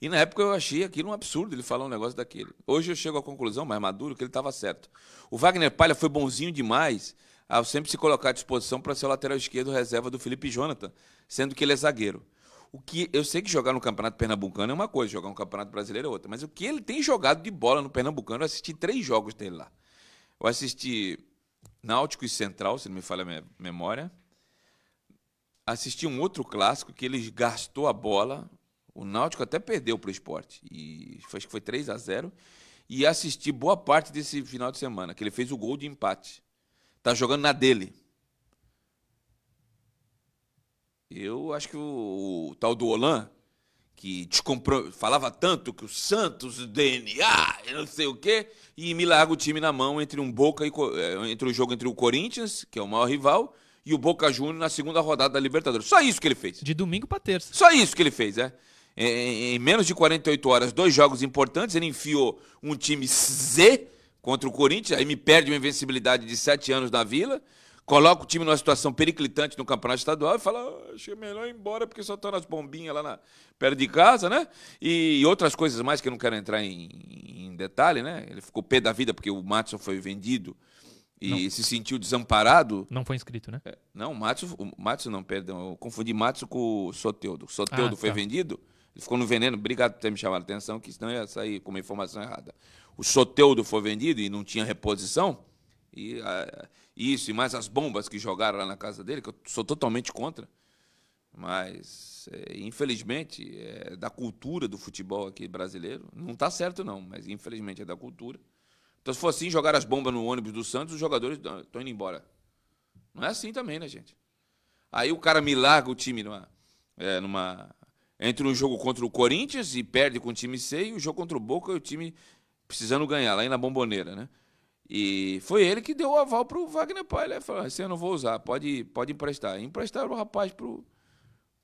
E na época eu achei aquilo um absurdo ele falar um negócio daquele. Hoje eu chego à conclusão, mais maduro, que ele estava certo. O Wagner Palha foi bonzinho demais ao sempre se colocar à disposição para ser o lateral esquerdo reserva do Felipe Jonathan, sendo que ele é zagueiro. O que eu sei que jogar no Campeonato Pernambucano é uma coisa, jogar no Campeonato Brasileiro é outra, mas o que ele tem jogado de bola no Pernambucano, eu assisti três jogos dele lá. Eu assisti Náutico e Central, se não me falha a memória assisti um outro clássico que ele gastou a bola. O Náutico até perdeu para o esporte. E acho que foi 3 a 0 E assisti boa parte desse final de semana, que ele fez o gol de empate. Tá jogando na dele. Eu acho que o, o tal do Olan, que descompro... falava tanto que o Santos, o DNA, não sei o quê, e me larga o time na mão entre um Boca e eh, entre o jogo entre o Corinthians, que é o maior rival, e o Boca Juniors na segunda rodada da Libertadores. Só isso que ele fez. De domingo para terça. Só isso que ele fez, é. Em, em, menos de 48 horas, dois jogos importantes, ele enfiou um time Z contra o Corinthians, aí me perde uma invencibilidade de sete anos na Vila, coloca o time numa situação periclitante no campeonato estadual e fala, ah, achei melhor ir embora porque só estão nas bombinhas lá na, perto de casa, né? E, outras coisas mais que eu não quero entrar em, em detalhe, né? Ele ficou pé da vida porque o Matson foi vendido e não. se sentiu desamparado. Não foi inscrito, né? É, não, o Matson, o Matson não, perdão, eu confundi Matson com o Soteudo. O Soteudo ah, foi tá. vendido, ele ficou no veneno, obrigado por ter me chamado a atenção, que senão ia sair com uma informação errada. O Soteudo foi vendido e não tinha reposição, e uh, isso, e mais as bombas que jogaram lá na casa dele, que eu sou totalmente contra. Mas, é, infelizmente, é da cultura do futebol aqui brasileiro. Não está certo, não, mas infelizmente é da cultura. Então, se for assim, jogar as bombas no ônibus do Santos, os jogadores estão indo embora. Não é assim também, né, gente? Aí o cara me larga o time numa, é, numa. Entre um jogo contra o Corinthians e perde com o time C, e o jogo contra o Boca e o time precisando ganhar, lá na bomboneira, né? E foi ele que deu o aval pro Wagner Pai. Ele falou: assim, eu não vou usar, pode, pode emprestar. E emprestaram o rapaz pro,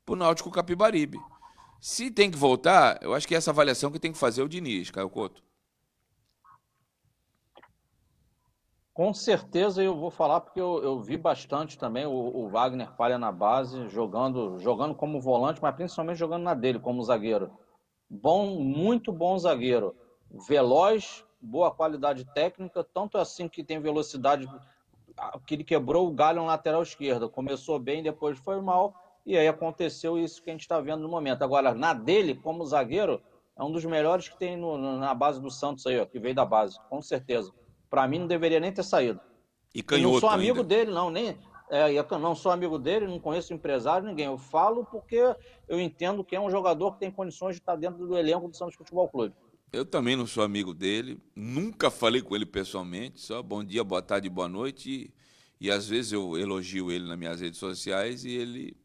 pro Náutico Capibaribe. Se tem que voltar, eu acho que é essa avaliação que tem que fazer o Diniz, Caio Couto. Com certeza eu vou falar porque eu, eu vi bastante também o, o, Wagner Palha na base, jogando, jogando como volante, mas principalmente jogando na dele como zagueiro. Bom, muito bom zagueiro. Veloz, boa qualidade técnica, tanto assim que tem velocidade, que ele quebrou o galho na lateral esquerda. Começou bem, depois foi mal, e aí aconteceu isso que a gente está vendo no momento. Agora, na dele, como zagueiro, é um dos melhores que tem no, na base do Santos aí, ó, que veio da base, com certeza. Para mim, não deveria nem ter saído. E canhoto não sou amigo ainda. dele, não, nem. É, eu não sou amigo dele, não conheço empresário, ninguém. Eu falo porque eu entendo que é um jogador que tem condições de estar dentro do elenco do Santos Futebol Clube. Eu também não sou amigo dele, nunca falei com ele pessoalmente, só bom dia, boa tarde, boa noite. E, e às vezes eu elogio ele nas minhas redes sociais e ele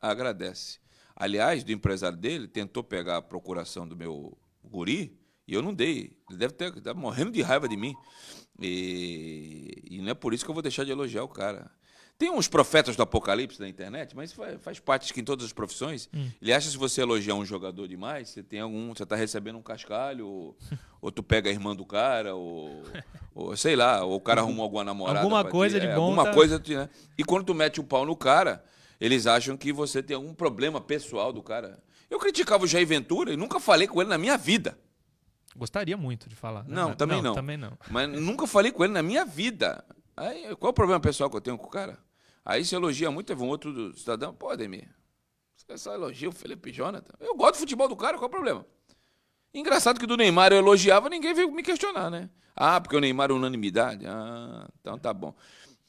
agradece. Aliás, do empresário dele, tentou pegar a procuração do meu guri e eu não dei. Ele deve ter tá morrendo de raiva de mim. E, e não é por isso que eu vou deixar de elogiar o cara. Tem uns profetas do apocalipse na internet, mas faz, faz parte que em todas as profissões. Hum. Ele acha que se você elogiar um jogador demais, você tem algum. Você está recebendo um cascalho, ou, ou, tu pega a irmã do cara, ou, ou sei lá, ou o cara arrumou alguma namorada. Alguma coisa ti, de é, bom. Alguma tá... coisa. Né? E quando tu mete o pau no cara, eles acham que você tem algum problema pessoal do cara. Eu criticava o Jair Ventura e nunca falei com ele na minha vida. Gostaria muito de falar. Não, não também não, não. Também não. Mas nunca falei com ele na minha vida. Aí, qual é o problema pessoal que eu tenho com o cara? Aí se elogia muito, teve um outro cidadão, pô, Ademir, você só elogia o Felipe Jonathan. Eu gosto do futebol do cara, qual é o problema? Engraçado que do Neymar eu elogiava, ninguém veio me questionar, né? Ah, porque o Neymar é unanimidade? Ah, então tá bom.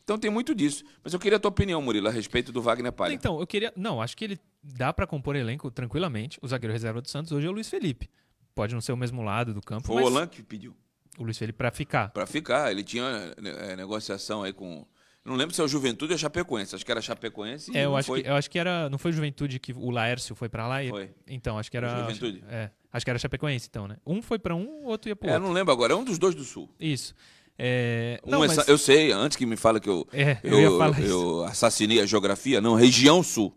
Então tem muito disso. Mas eu queria a tua opinião, Murilo, a respeito do Wagner Palha. Então, eu queria. Não, acho que ele dá para compor elenco tranquilamente. O zagueiro reserva do Santos hoje é o Luiz Felipe. Pode não ser o mesmo lado do campo. Foi o Olan que pediu. O Luiz Felipe para ficar. Para ficar. Ele tinha é, negociação aí com não lembro se é o Juventude ou Chapecoense. Acho que era Chapecoense. É, eu acho, foi... que, eu acho que era. Não foi Juventude que o Laércio foi para lá? E, foi. Então, acho que era. Juventude. É, acho que era Chapecoense, então, né? Um foi para um, o outro ia para o é, outro. não lembro agora. É um dos dois do Sul. Isso. É... Um não, é, mas... Eu sei, antes que me fala que eu, é, eu, eu, eu assassinei a geografia. Não, região Sul.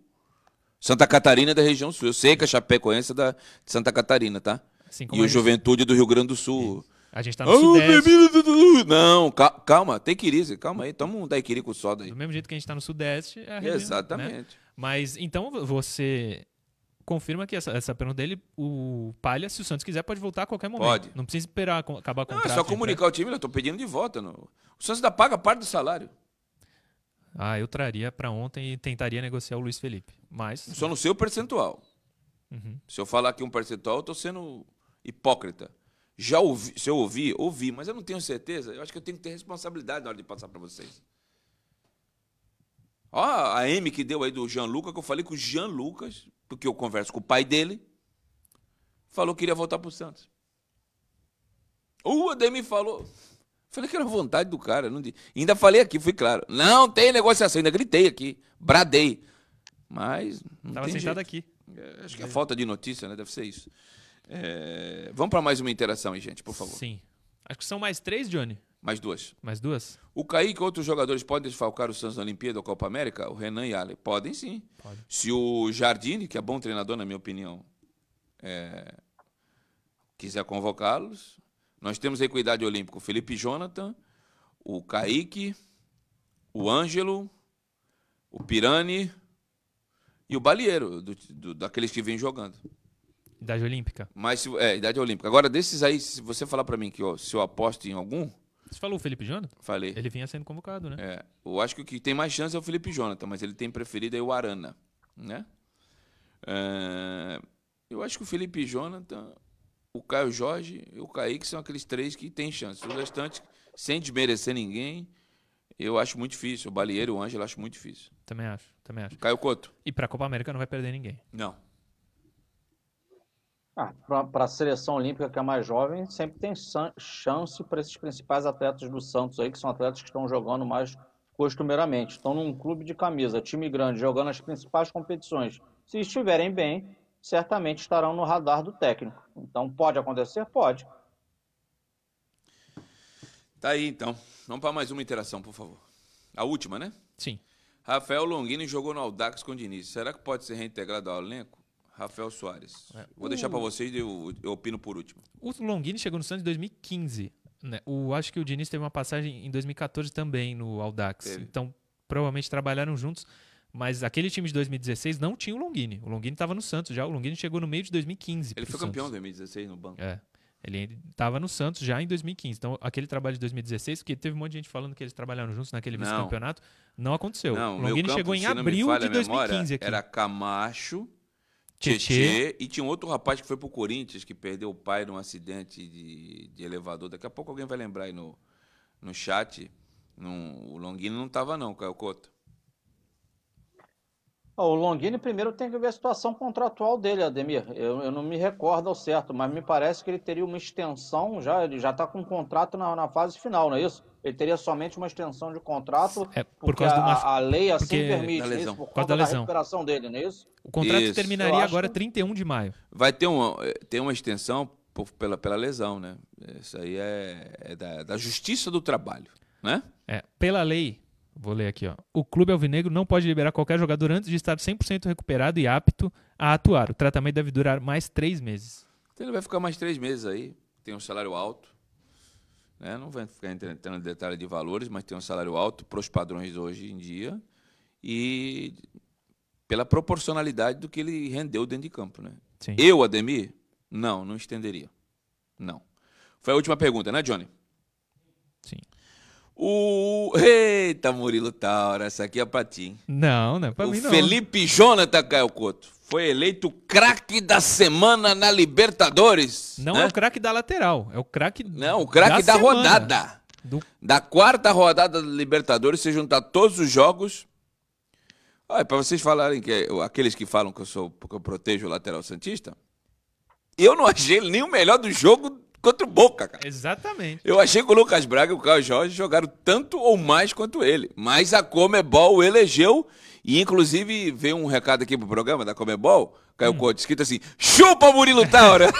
Santa Catarina é da região Sul. Eu sei que a Chapecoense é da, de Santa Catarina, tá? Assim e o Juventude do Rio Grande do Sul. Isso. A gente tá no oh, Sudeste. Não, calma, tem quirice, calma aí, toma um daiquiri com soda aí. Do mesmo jeito que a gente tá no Sudeste, é a região, Exatamente. Né? Mas então você confirma que essa, essa pergunta dele, o Palha, se o Santos quiser, pode voltar a qualquer momento. Pode. Não precisa esperar acabar com o contrato. é só comunicar o time, eu tô pedindo de volta. No... O Santos ainda paga parte do salário. Ah, eu traria para ontem e tentaria negociar o Luiz Felipe. Mas. Só no seu percentual. Uhum. Se eu falar aqui um percentual, eu tô sendo hipócrita. Já ouvi, se eu ouvi, ouvi, mas eu não tenho certeza. Eu acho que eu tenho que ter responsabilidade na hora de passar para vocês. Ó, a M que deu aí do Jean Lucas, que eu falei com o Jean Lucas, porque eu converso com o pai dele, falou que queria voltar para o Santos. O Ademir falou. Falei que era vontade do cara. Não... Ainda falei aqui, fui claro. Não tem negociação, ainda gritei aqui, bradei. Mas. Estava sentado aqui. É, acho que é falta de notícia, né? Deve ser isso. É... Vamos para mais uma interação aí, gente, por favor. Sim. Acho que são mais três, Johnny. Mais duas. Mais duas? O Kaique e outros jogadores podem desfalcar o Santos na Olimpíada ou Copa América? O Renan e Ale. Podem sim. Pode. Se o Jardine, que é bom treinador, na minha opinião, é... quiser convocá-los. Nós temos aí com idade olímpica o Felipe Jonathan, o Kaique, o Ângelo, o Pirani e o Balieiro, do, do, daqueles que vêm jogando. Idade olímpica. Mas, se- é, idade olímpica. Agora, desses aí, se você falar pra mim que ó, se eu aposto em algum, Você falou o Felipe Jonathan? falei. Ele vinha sendo convocado, né? É, eu acho que o que tem mais chance é o Felipe Jonathan, mas ele tem preferido aí o Arana, né? É, eu acho que o Felipe Jonathan, o Caio Jorge e o Kaique são aqueles três que têm chance. Os restantes, sem desmerecer ninguém, eu acho muito difícil. O Balieiro e o Ângelo eu acho muito difícil. Também acho, também acho. Caio Couto? E pra Copa América não vai perder ninguém. Não. Ah, para a seleção olímpica que é mais jovem, sempre tem chance para esses principais atletas do Santos aí, que são atletas que estão jogando mais costumeiramente. Estão num clube de camisa, time grande, jogando as principais competições. Se estiverem bem, certamente estarão no radar do técnico. Então, pode acontecer? Pode. Tá aí, então. Vamos para mais uma interação, por favor. A última, né? Sim. Rafael Longini jogou no Audax com o Diniz. Será que pode ser reintegrado ao elenco? Rafael Soares. Vou deixar para vocês e eu, eu opino por último. O Longini chegou no Santos em 2015. Né? O, acho que o Diniz teve uma passagem em 2014 também no Audax. Teve. Então, provavelmente trabalharam juntos. Mas aquele time de 2016 não tinha o Longini. O Longini estava no Santos já. O Longini chegou no meio de 2015. Ele foi campeão em Santos. 2016 no banco. É. Ele estava no Santos já em 2015. Então, aquele trabalho de 2016, porque teve um monte de gente falando que eles trabalharam juntos naquele vice-campeonato, não aconteceu. Não, o o Longini campo, chegou em abril de a memória, 2015 aqui. Era Camacho, Tietê. E tinha um outro rapaz que foi pro Corinthians, que perdeu o pai num acidente de, de elevador. Daqui a pouco alguém vai lembrar aí no, no chat. Não- o Longini não tava não, Caio Couto. O Longini primeiro tem que ver a situação contratual dele, Ademir. Eu, eu não me recordo ao certo, mas me parece que ele teria uma extensão, já, ele já está com um contrato na, na fase final, não é isso? Ele teria somente uma extensão de contrato, É, por porque causa a, uma- a lei assim porque- permite, Da lesão. isso? Por Por causa conta da da lesão. recuperação dele, não é isso? O contrato Isso. terminaria agora que- 31 de maio. Vai ter uma, eh, tem uma extensão por- pela, pela lesão, né? Isso aí é, é da, da justiça do trabalho, né? É, pela lei, vou ler aqui, ó. O clube alvinegro não pode liberar qualquer jogador antes de estar 100% recuperado e apto a atuar. O tratamento deve durar mais três meses. Então ele vai ficar mais três meses aí, tem um salário alto, né? Não vai ficar entrando em detalhe de valores, mas tem um salário alto para os padrões de hoje em dia e pela proporcionalidade do que ele rendeu dentro de campo, né? Sim. Eu, Ademir, não, não estenderia. Não. Foi a última pergunta, né, Johnny? Sim. O. Eita, Murilo Taura, essa aqui é pra ti. Não, não é pra o mim não. Felipe Jonathan Caio Couto foi eleito craque da semana na Libertadores. Não né? é o craque da lateral, é o craque Não, o craque da, semana. rodada. Do- Da quarta rodada da Libertadores, você juntar todos os jogos. Olha, pra vocês falarem que aqueles que falam que eu sou que eu protejo o lateral santista, eu não achei ele nem o melhor do jogo contra o Boca, cara. Exatamente. Eu achei que o Lucas Braga e o Carlos Jorge jogaram tanto ou mais quanto ele. Mas a Comebol elegeu. E inclusive veio um recado aqui pro programa da Comebol, Caio Couto, escrito assim: chupa Murilo Taura!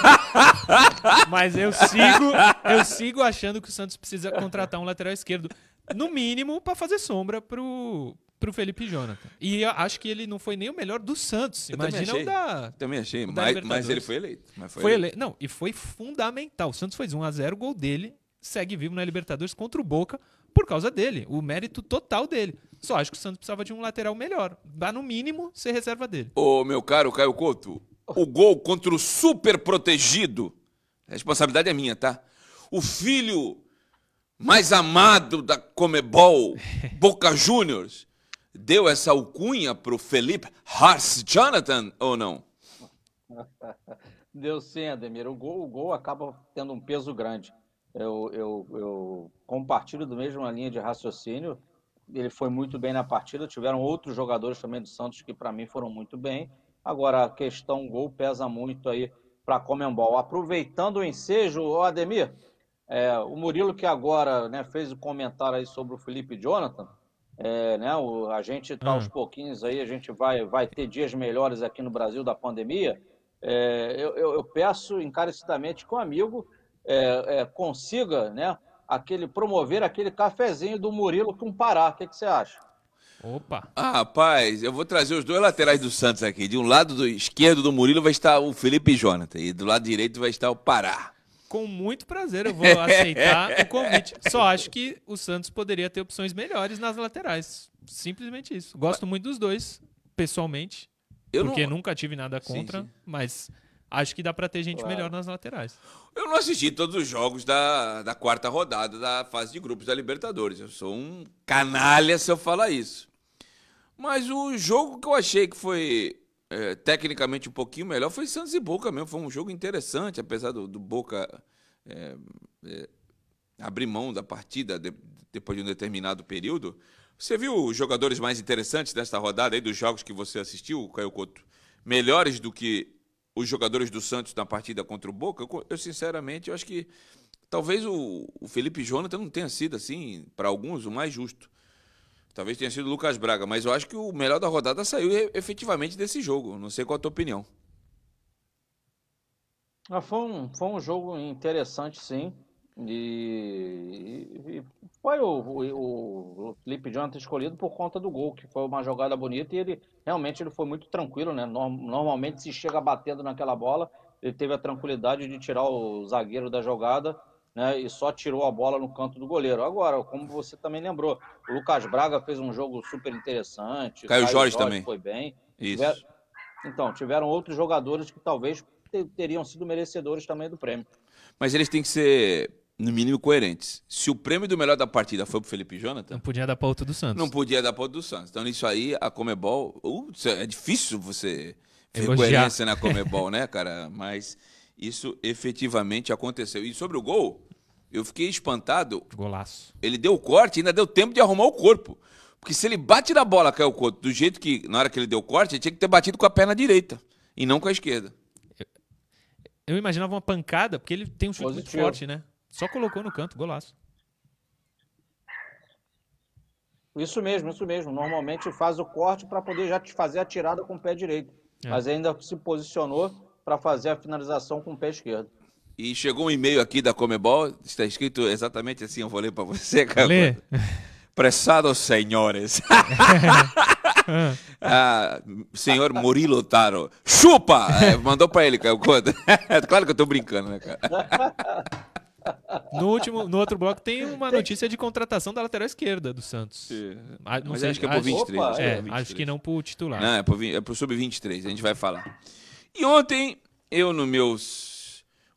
Mas eu sigo, eu sigo achando que o Santos precisa contratar um lateral esquerdo, no mínimo, pra fazer sombra pro, pro Felipe Jonathan. E eu acho que ele não foi nem o melhor do Santos. Eu também Imagina achei. o da. Também achei, da mas, mas ele foi eleito. Foi Foi eleito. ele... Não, e foi fundamental. O Santos fez 1 a 0 o gol dele segue vivo na Libertadores contra o Boca por causa dele. O mérito total dele. Só acho que o Santos precisava de um lateral melhor. Dá no mínimo ser reserva dele. Ô, meu caro Caio Couto, o gol contra o super protegido, a responsabilidade é minha, tá? O filho mais amado da Comebol, Boca Juniors, deu essa alcunha pro Felipe Hars Jonathan ou não? Deu sim, Ademir. O gol, o gol acaba tendo um peso grande. Eu, eu, eu compartilho do mesma linha de raciocínio. Ele foi muito bem na partida. Tiveram outros jogadores também do Santos que, para mim, foram muito bem. Agora, a questão gol pesa muito aí para a Comembol. Aproveitando o ensejo, Ademir, é, o Murilo que agora né, fez o comentário aí sobre o Felipe Jonathan, é, né, o- a gente está aos pouquinhos aí, a gente vai, vai ter dias melhores aqui no Brasil da pandemia. É, eu, eu- eu peço encarecidamente que o amigo é, é, consiga né, aquele, promover aquele cafezinho do Murilo com Pará. O que, que você acha? Opa! Ah, rapaz, eu vou trazer os dois laterais do Santos aqui. De um lado do esquerdo do Murilo vai estar o Felipe Jonathan e do lado direito vai estar o Pará. Com muito prazer eu vou aceitar o convite. Só acho que o Santos poderia ter opções melhores nas laterais. Simplesmente isso. Gosto muito dos dois, pessoalmente. Eu porque não, nunca tive nada Sim, contra, sim. mas acho que dá pra ter gente Claro. melhor nas laterais. eu não assisti todos os jogos da, da quarta rodada da fase de grupos da Libertadores. Eu sou um canalha se eu falar isso. Mas o jogo que eu achei que foi é, tecnicamente um pouquinho melhor foi Santos e Boca mesmo. Foi um jogo interessante, apesar do, do Boca é, é, abrir mão da partida de- depois de um determinado período. Você viu os jogadores mais interessantes desta rodada aí, dos jogos que você assistiu, Caio Couto? Melhores do que os jogadores do Santos na partida contra o Boca? Eu, eu, sinceramente, eu acho que talvez o, o Felipe Jonathan não tenha sido, assim, para alguns, o mais justo. Talvez tenha sido o Lucas Braga, mas eu acho que o melhor da rodada saiu efetivamente desse jogo. Não sei qual a tua opinião. Ah, foi, um, foi um jogo interessante, sim. E, e- e foi o, o, o Felipe Jonathan escolhido por conta do gol, que foi uma jogada bonita e ele realmente ele foi muito tranquilo, né? Norm- Normalmente se chega batendo naquela bola, ele teve a tranquilidade de tirar o zagueiro da jogada, né? E só tirou a bola no canto do goleiro. Agora, como você também lembrou, o Lucas Braga fez um jogo super interessante. Caio Jorge também. foi bem. Isso. Tiver- Então, tiveram outros jogadores que talvez te- teriam sido merecedores também do prêmio. Mas eles têm que ser, no mínimo, coerentes. Se o prêmio do melhor da partida foi pro Felipe Jonathan, Não podia dar pra outro do Santos. não podia dar para o do Santos. Então, nisso aí, a Comebol. uh, é difícil você ter Elogiar. coerência na Comebol, né, cara? Mas isso efetivamente aconteceu. E sobre o gol, eu fiquei espantado. Golaço. Ele deu o corte e ainda deu tempo de arrumar o corpo. Porque se ele bate na bola, caiu o corpo, do jeito que, na hora que ele deu o corte, ele tinha que ter batido com a perna direita e não com a esquerda. Eu imaginava uma pancada, porque ele tem um chute muito Positivo. forte, né? Só colocou no canto, golaço. Isso mesmo, isso mesmo. Normalmente faz o corte para poder já te fazer a tirada com o pé direito. É. Mas ainda se posicionou para fazer a finalização com o pé esquerdo. E chegou um e-mail aqui da Comebol, está escrito exatamente assim, eu vou ler para você, cara. Lê. Prezados senhores. ah, senhor Murilo Taro. Chupa! É, mandou para ele, Couto. claro que eu tô brincando, né, cara? No, último, no outro bloco tem uma notícia de contratação da lateral esquerda do Santos. Ah, não Mas sei, acho que é por 23. Opa, acho que É, por 23. acho que não pro titular. Não, é pro, é pro sub-23, a gente vai falar. E ontem, eu no meus.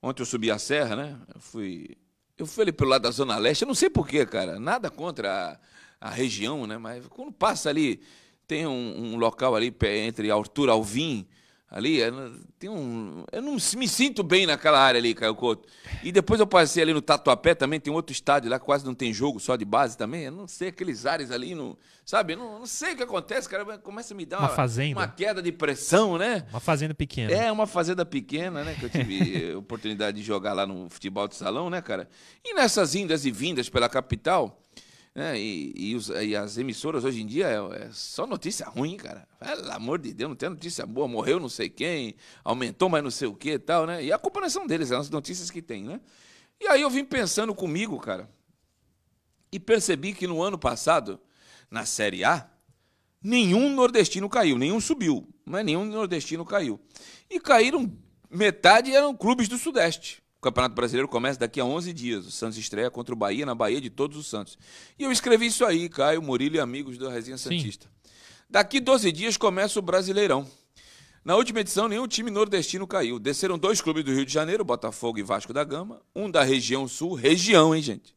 Ontem eu subi a serra, né? Eu fui. Eu fui ali pelo lado da Zona Leste, eu não sei porquê, cara. Nada contra a, a região, né? Mas quando passa ali, tem um, um local ali entre Arthur Alvim, ali, é, tem um. Eu não me sinto bem naquela área ali, Caio Couto. E depois eu passei ali no Tatuapé também, tem outro estádio lá, quase não tem jogo, só de base também. Eu não sei, aqueles ares ali, no, sabe? Eu não, não sei o que acontece, cara. Começa a me dar Uma uma, fazenda. uma queda de pressão, né? Uma fazenda pequena. É, uma fazenda pequena, né? Que eu tive oportunidade de jogar lá no futebol de salão, né, cara? E nessas indas e vindas pela capital, né? E, e os- e as emissoras hoje em dia é, é só notícia ruim, cara. Pelo amor de Deus, não tem notícia boa. Morreu não sei quem, aumentou mais não sei o que e tal, né? E a culpa não são deles, são as notícias que tem, né? E aí eu vim pensando comigo, cara, e percebi que no ano passado, na Série A, nenhum nordestino caiu, nenhum subiu, mas nenhum nordestino caiu. E caíram, metade eram clubes do Sudeste. O Campeonato Brasileiro começa daqui a 11 dias. O Santos estreia contra o Bahia, na Bahia de todos os Santos. E eu escrevi isso aí, Caio, Murilo e amigos da Resenha Sim. Santista. Daqui 12 dias começa o Brasileirão. Na última edição, nenhum time nordestino caiu. Desceram dois clubes do Rio de Janeiro, Botafogo e Vasco da Gama. Um da região sul, região, hein, gente?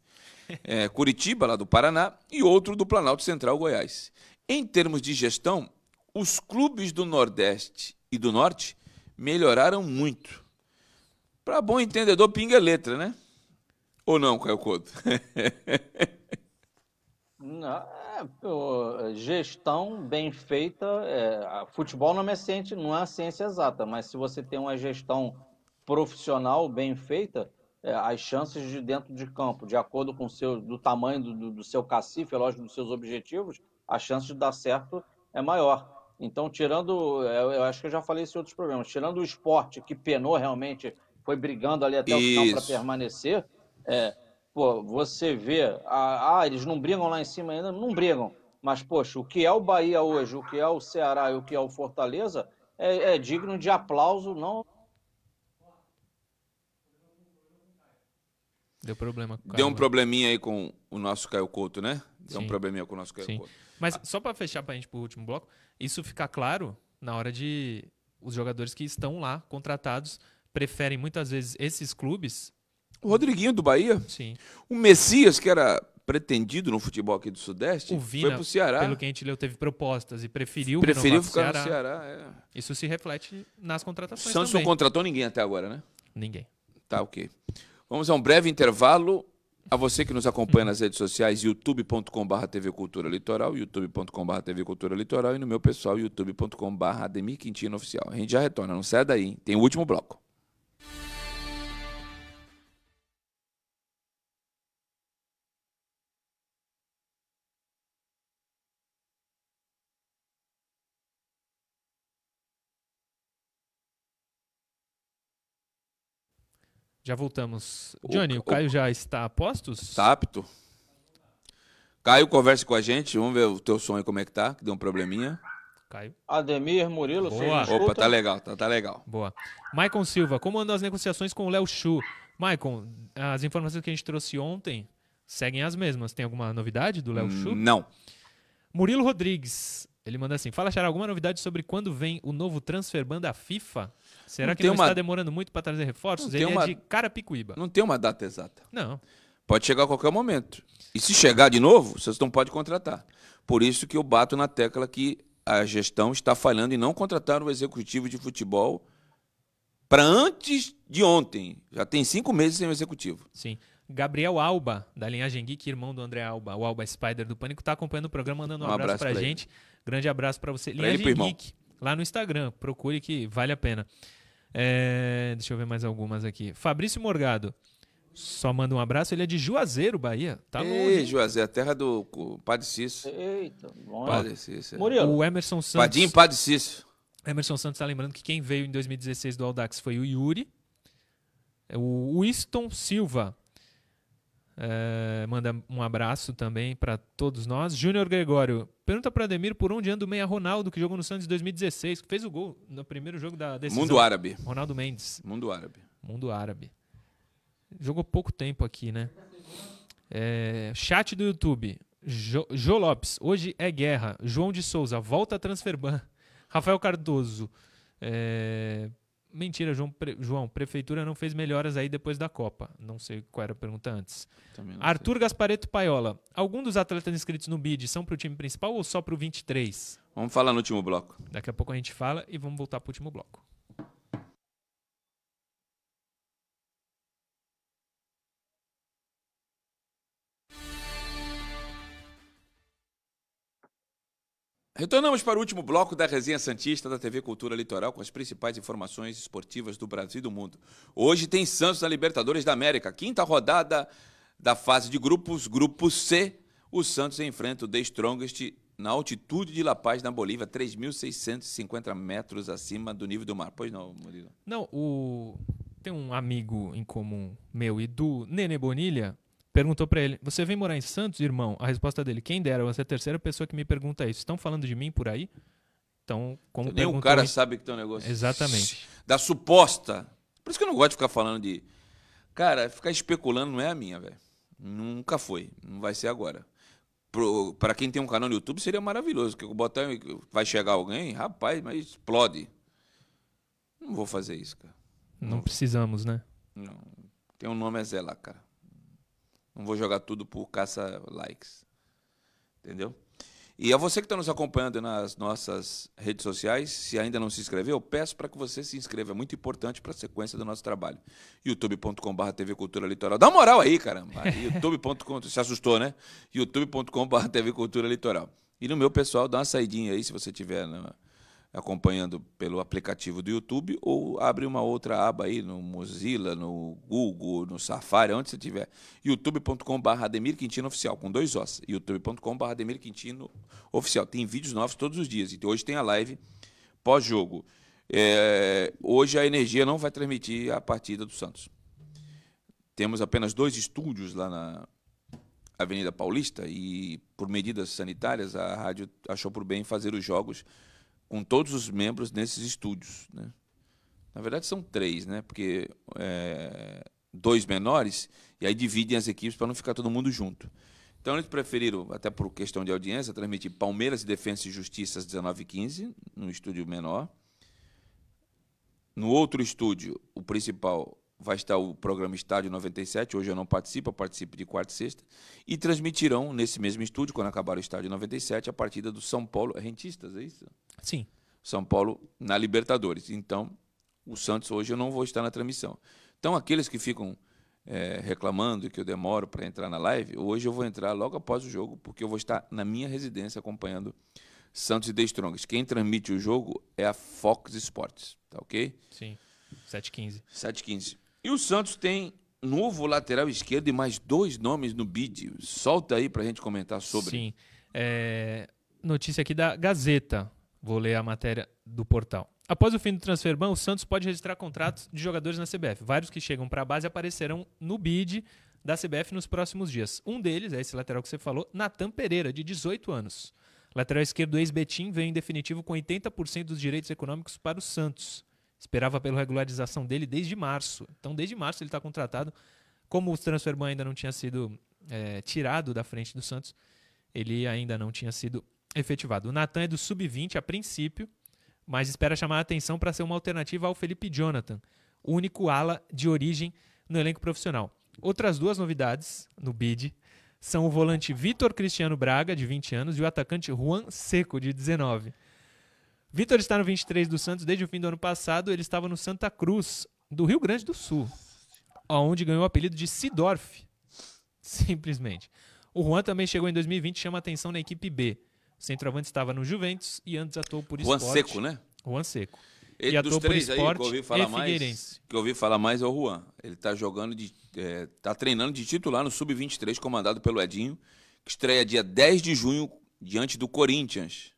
É, Curitiba, lá do Paraná, e outro do Planalto Central, Goiás. Em termos de gestão, os clubes do Nordeste e do Norte melhoraram muito. Para bom entendedor, pinga é letra, né? Ou não, Caio Couto? Não, é, gestão bem feita, é, futebol não é, ciência, não é ciência exata, mas se você tem uma gestão profissional bem feita, é, as chances de dentro de campo, de acordo com o seu, do tamanho do, do- seu cacife, é lógico, dos seus objetivos, a chance de dar certo é maior. Então, tirando, eu, eu acho que eu já falei isso em outros programas, tirando o esporte que penou realmente, foi brigando ali até o final para Isso. permanecer, é, pô, você vê, ah, ah, eles não brigam lá em cima ainda, não brigam. Mas, poxa, o que é o Bahia hoje, o que é o Ceará e o que é o Fortaleza, é, é digno de aplauso, não Deu problema. com o Deu um probleminha aí com o nosso Caio Couto, né? Deu Sim. um probleminha com o nosso Caio Sim. Couto. Mas só pra fechar pra gente pro último bloco, isso fica claro na hora de os jogadores que estão lá contratados preferem muitas vezes esses clubes. O Rodriguinho do Bahia, Sim. o Messias, que era pretendido no futebol aqui do Sudeste, O foi Vina, pro Ceará. pelo que a gente leu, teve propostas e preferiu, Preferiu ficar pro no Ceará. Ceará. É. Isso se reflete nas O contratações Santos não também. contratou ninguém até agora, né? Ninguém. Tá, ok. Vamos a um breve intervalo. A você que nos acompanha nas redes sociais, youtube.com.br TV Cultura Litoral, youtube.com.br TV Cultura Litoral e no meu pessoal, youtube.com.br Ademir Quintino Oficial. A gente já retorna, não sai daí, hein? tem o último bloco. Já voltamos. O- Johnny, o, o- Caio já está a postos? Tá apto? Caio, converse com a gente, vamos ver o teu som aí como é que tá, que deu um probleminha. Caio. Ademir, Murilo, Boa. vocês Opa, tá legal, tá, tá legal. Boa. Maicon Silva, como andam as negociações com o Léo Chu? Maicon, as informações que a gente trouxe ontem seguem as mesmas. Tem alguma novidade do Léo Chu? Hum, Não. Murilo Rodrigues, ele manda assim: Fala, Xará, alguma novidade sobre quando vem o novo transfer ban da FIFA? Será Não que não uma- está demorando muito para trazer reforços? Não Ele é de Carapicuíba. Não tem uma data exata. Não. Pode chegar a qualquer momento. E se chegar de novo, vocês não podem contratar. Por isso que eu bato na tecla que a gestão está falhando em não contratar o executivo de futebol para antes de ontem. Já tem cinco meses sem o executivo. Sim. Gabriel Alba, da linhagem Geek, irmão do André Alba, o Alba Spider do Pânico, tá acompanhando o programa, mandando um, Um abraço, abraço pra, pra ele. Grande abraço pra você. Pra e Linhagem. Geek, lá no Instagram. Procure que vale a pena. É, deixa eu ver mais algumas aqui. Fabrício Morgado, só manda um abraço. Ele é de Juazeiro, Bahia. Tá longe. Ei, hein? Juazeiro, a terra do Padre Cício. Eita, bom. Padre Cício. é. Murilo, O Emerson Santos. Padim Padre Cício. Emerson Santos tá lembrando que quem veio em 2016 do Audax foi o Yuri. O Winston Silva é, manda um abraço também para todos nós. Júnior Gregório pergunta para Ademir por onde anda o meia Ronaldo, que jogou no Santos em 2016, que fez o gol no primeiro jogo da decisão. Mundo árabe. Ronaldo Mendes, Mundo árabe. mundo árabe. Jogou pouco tempo aqui, né? É, chat do YouTube. Jo, Jô Lopes, hoje é guerra. João de Souza, volta a transferban. Rafael Cardoso. é, mentira, João, Pre- João. Prefeitura não fez melhoras aí depois da Copa. Não sei qual era a pergunta antes. Arthur Gaspareto Paiola. Algum dos atletas inscritos no BID são pro time principal ou só pro 23? sei. Vamos falar no último bloco. Daqui a pouco a gente fala e vamos voltar pro último bloco. Retornamos para o último bloco da Resenha Santista da TV Cultura Litoral com as principais informações esportivas do Brasil e do mundo. Hoje tem Santos na Libertadores da América, quinta rodada da fase de grupos, grupo C. O Santos enfrenta o The Strongest na altitude de La Paz, na Bolívia, 3.650 metros acima do nível do mar. Pois não, Murilo? Não, o tem um amigo em comum meu e do Nene Bonilha perguntou pra ele: "Você vem morar em Santos, irmão?" A resposta dele: "Quem dera, você é a terceira pessoa que me pergunta isso. Estão falando de mim por aí?" Então, como Nem o cara sabe que tem um negócio. Exatamente. Da suposta. Por isso que eu não gosto de ficar falando de. Cara, ficar especulando não é a minha, velho. Nunca foi. Não vai ser agora. Para quem tem um canal no YouTube seria maravilhoso. Que eu botar. Vai chegar alguém, rapaz, mas explode. Não vou fazer isso, cara. Não precisamos, né? Não. Tem um nome é Zé lá, cara. Não vou jogar tudo por caça likes. Entendeu? E a você que está nos acompanhando nas nossas redes sociais, se ainda não se inscreveu, eu peço para que você se inscreva. É muito importante para a sequência do nosso trabalho. youtube.com.br TV Cultura Litoral. Dá uma moral aí, caramba. youtube.com, se assustou, né? youtube.com.br TV Cultura Litoral. E no meu pessoal, dá uma saidinha aí, se você tiver na- acompanhando pelo aplicativo do YouTube ou abre uma outra aba aí no Mozilla, no Google, no Safari, onde você tiver. youtube.com.br Ademir Quintino Oficial, com dois Os. youtube.com.br Ademir Quintino Oficial. Tem vídeos novos todos os dias. E hoje tem a live pós-jogo. É, hoje a Energia não vai transmitir a partida do Santos. Temos apenas dois estúdios lá na Avenida Paulista e, por medidas sanitárias, a rádio achou por bem fazer os jogos com todos os membros nesses estúdios. Né? Na verdade, são três, né? porque é, dois menores e aí dividem as equipes para não ficar todo mundo junto. Então eles preferiram, até por questão de audiência, transmitir Palmeiras e Defesa e Justiça às 19h15, no estúdio menor. No outro estúdio, o principal vai estar o programa Estádio 97. Hoje eu não participo, eu participo de quarta e sexta. E transmitirão nesse mesmo estúdio, quando acabar o Estádio 97, a partida do São Paulo. É rentistas, é isso? Sim. São Paulo na Libertadores. Então, o Santos hoje eu não vou estar na transmissão. Então, aqueles que ficam é, reclamando que eu demoro para entrar na live, hoje eu vou entrar logo após o jogo, porque eu vou estar na minha residência acompanhando Santos e The Strongs. Quem transmite o jogo é a Fox Sports, tá ok? Sim. 7h15. 7h15. E o Santos tem novo lateral esquerdo e mais dois nomes no bid. Solta aí para a gente comentar sobre. Sim. É, notícia aqui da Gazeta. Vou ler a matéria do portal. Após o fim do transfer ban, o Santos pode registrar contratos de jogadores na CBF. Vários que chegam para a base aparecerão no bid da CBF nos próximos dias. Um deles é esse lateral que você falou, Natan Pereira, de 18 anos. Lateral esquerdo ex-Betim veio em definitivo com 80% dos direitos econômicos para o Santos. Esperava pela regularização dele desde março. Então, desde março ele está contratado. Como o transfer ban ainda não tinha sido é, tirado da frente do Santos, ele ainda não tinha sido efetivado. O Natan é do sub-20 a princípio, mas espera chamar a atenção para ser uma alternativa ao Felipe Jonathan, único ala de origem no elenco profissional. Outras duas novidades no bid são o volante Vitor Cristiano Braga, de 20 anos, e o atacante Juan Seco, de 19. Vitor está no 23 do Santos desde o fim do ano passado. Ele estava no Santa Cruz, do Rio Grande do Sul, onde ganhou o apelido de Sidorf. Simplesmente. O Juan também chegou em 2020 e chama atenção na equipe B. O centroavante estava no Juventus e antes atuou por Juan esporte. Seco, né? Juan Seco. Ele, E dos três aí que eu ouvi falar mais, que eu ouvi falar mais é o Juan. Ele está jogando de, é, tá treinando de titular no sub-23 comandado pelo Edinho, que estreia dia 10 de junho diante do Corinthians.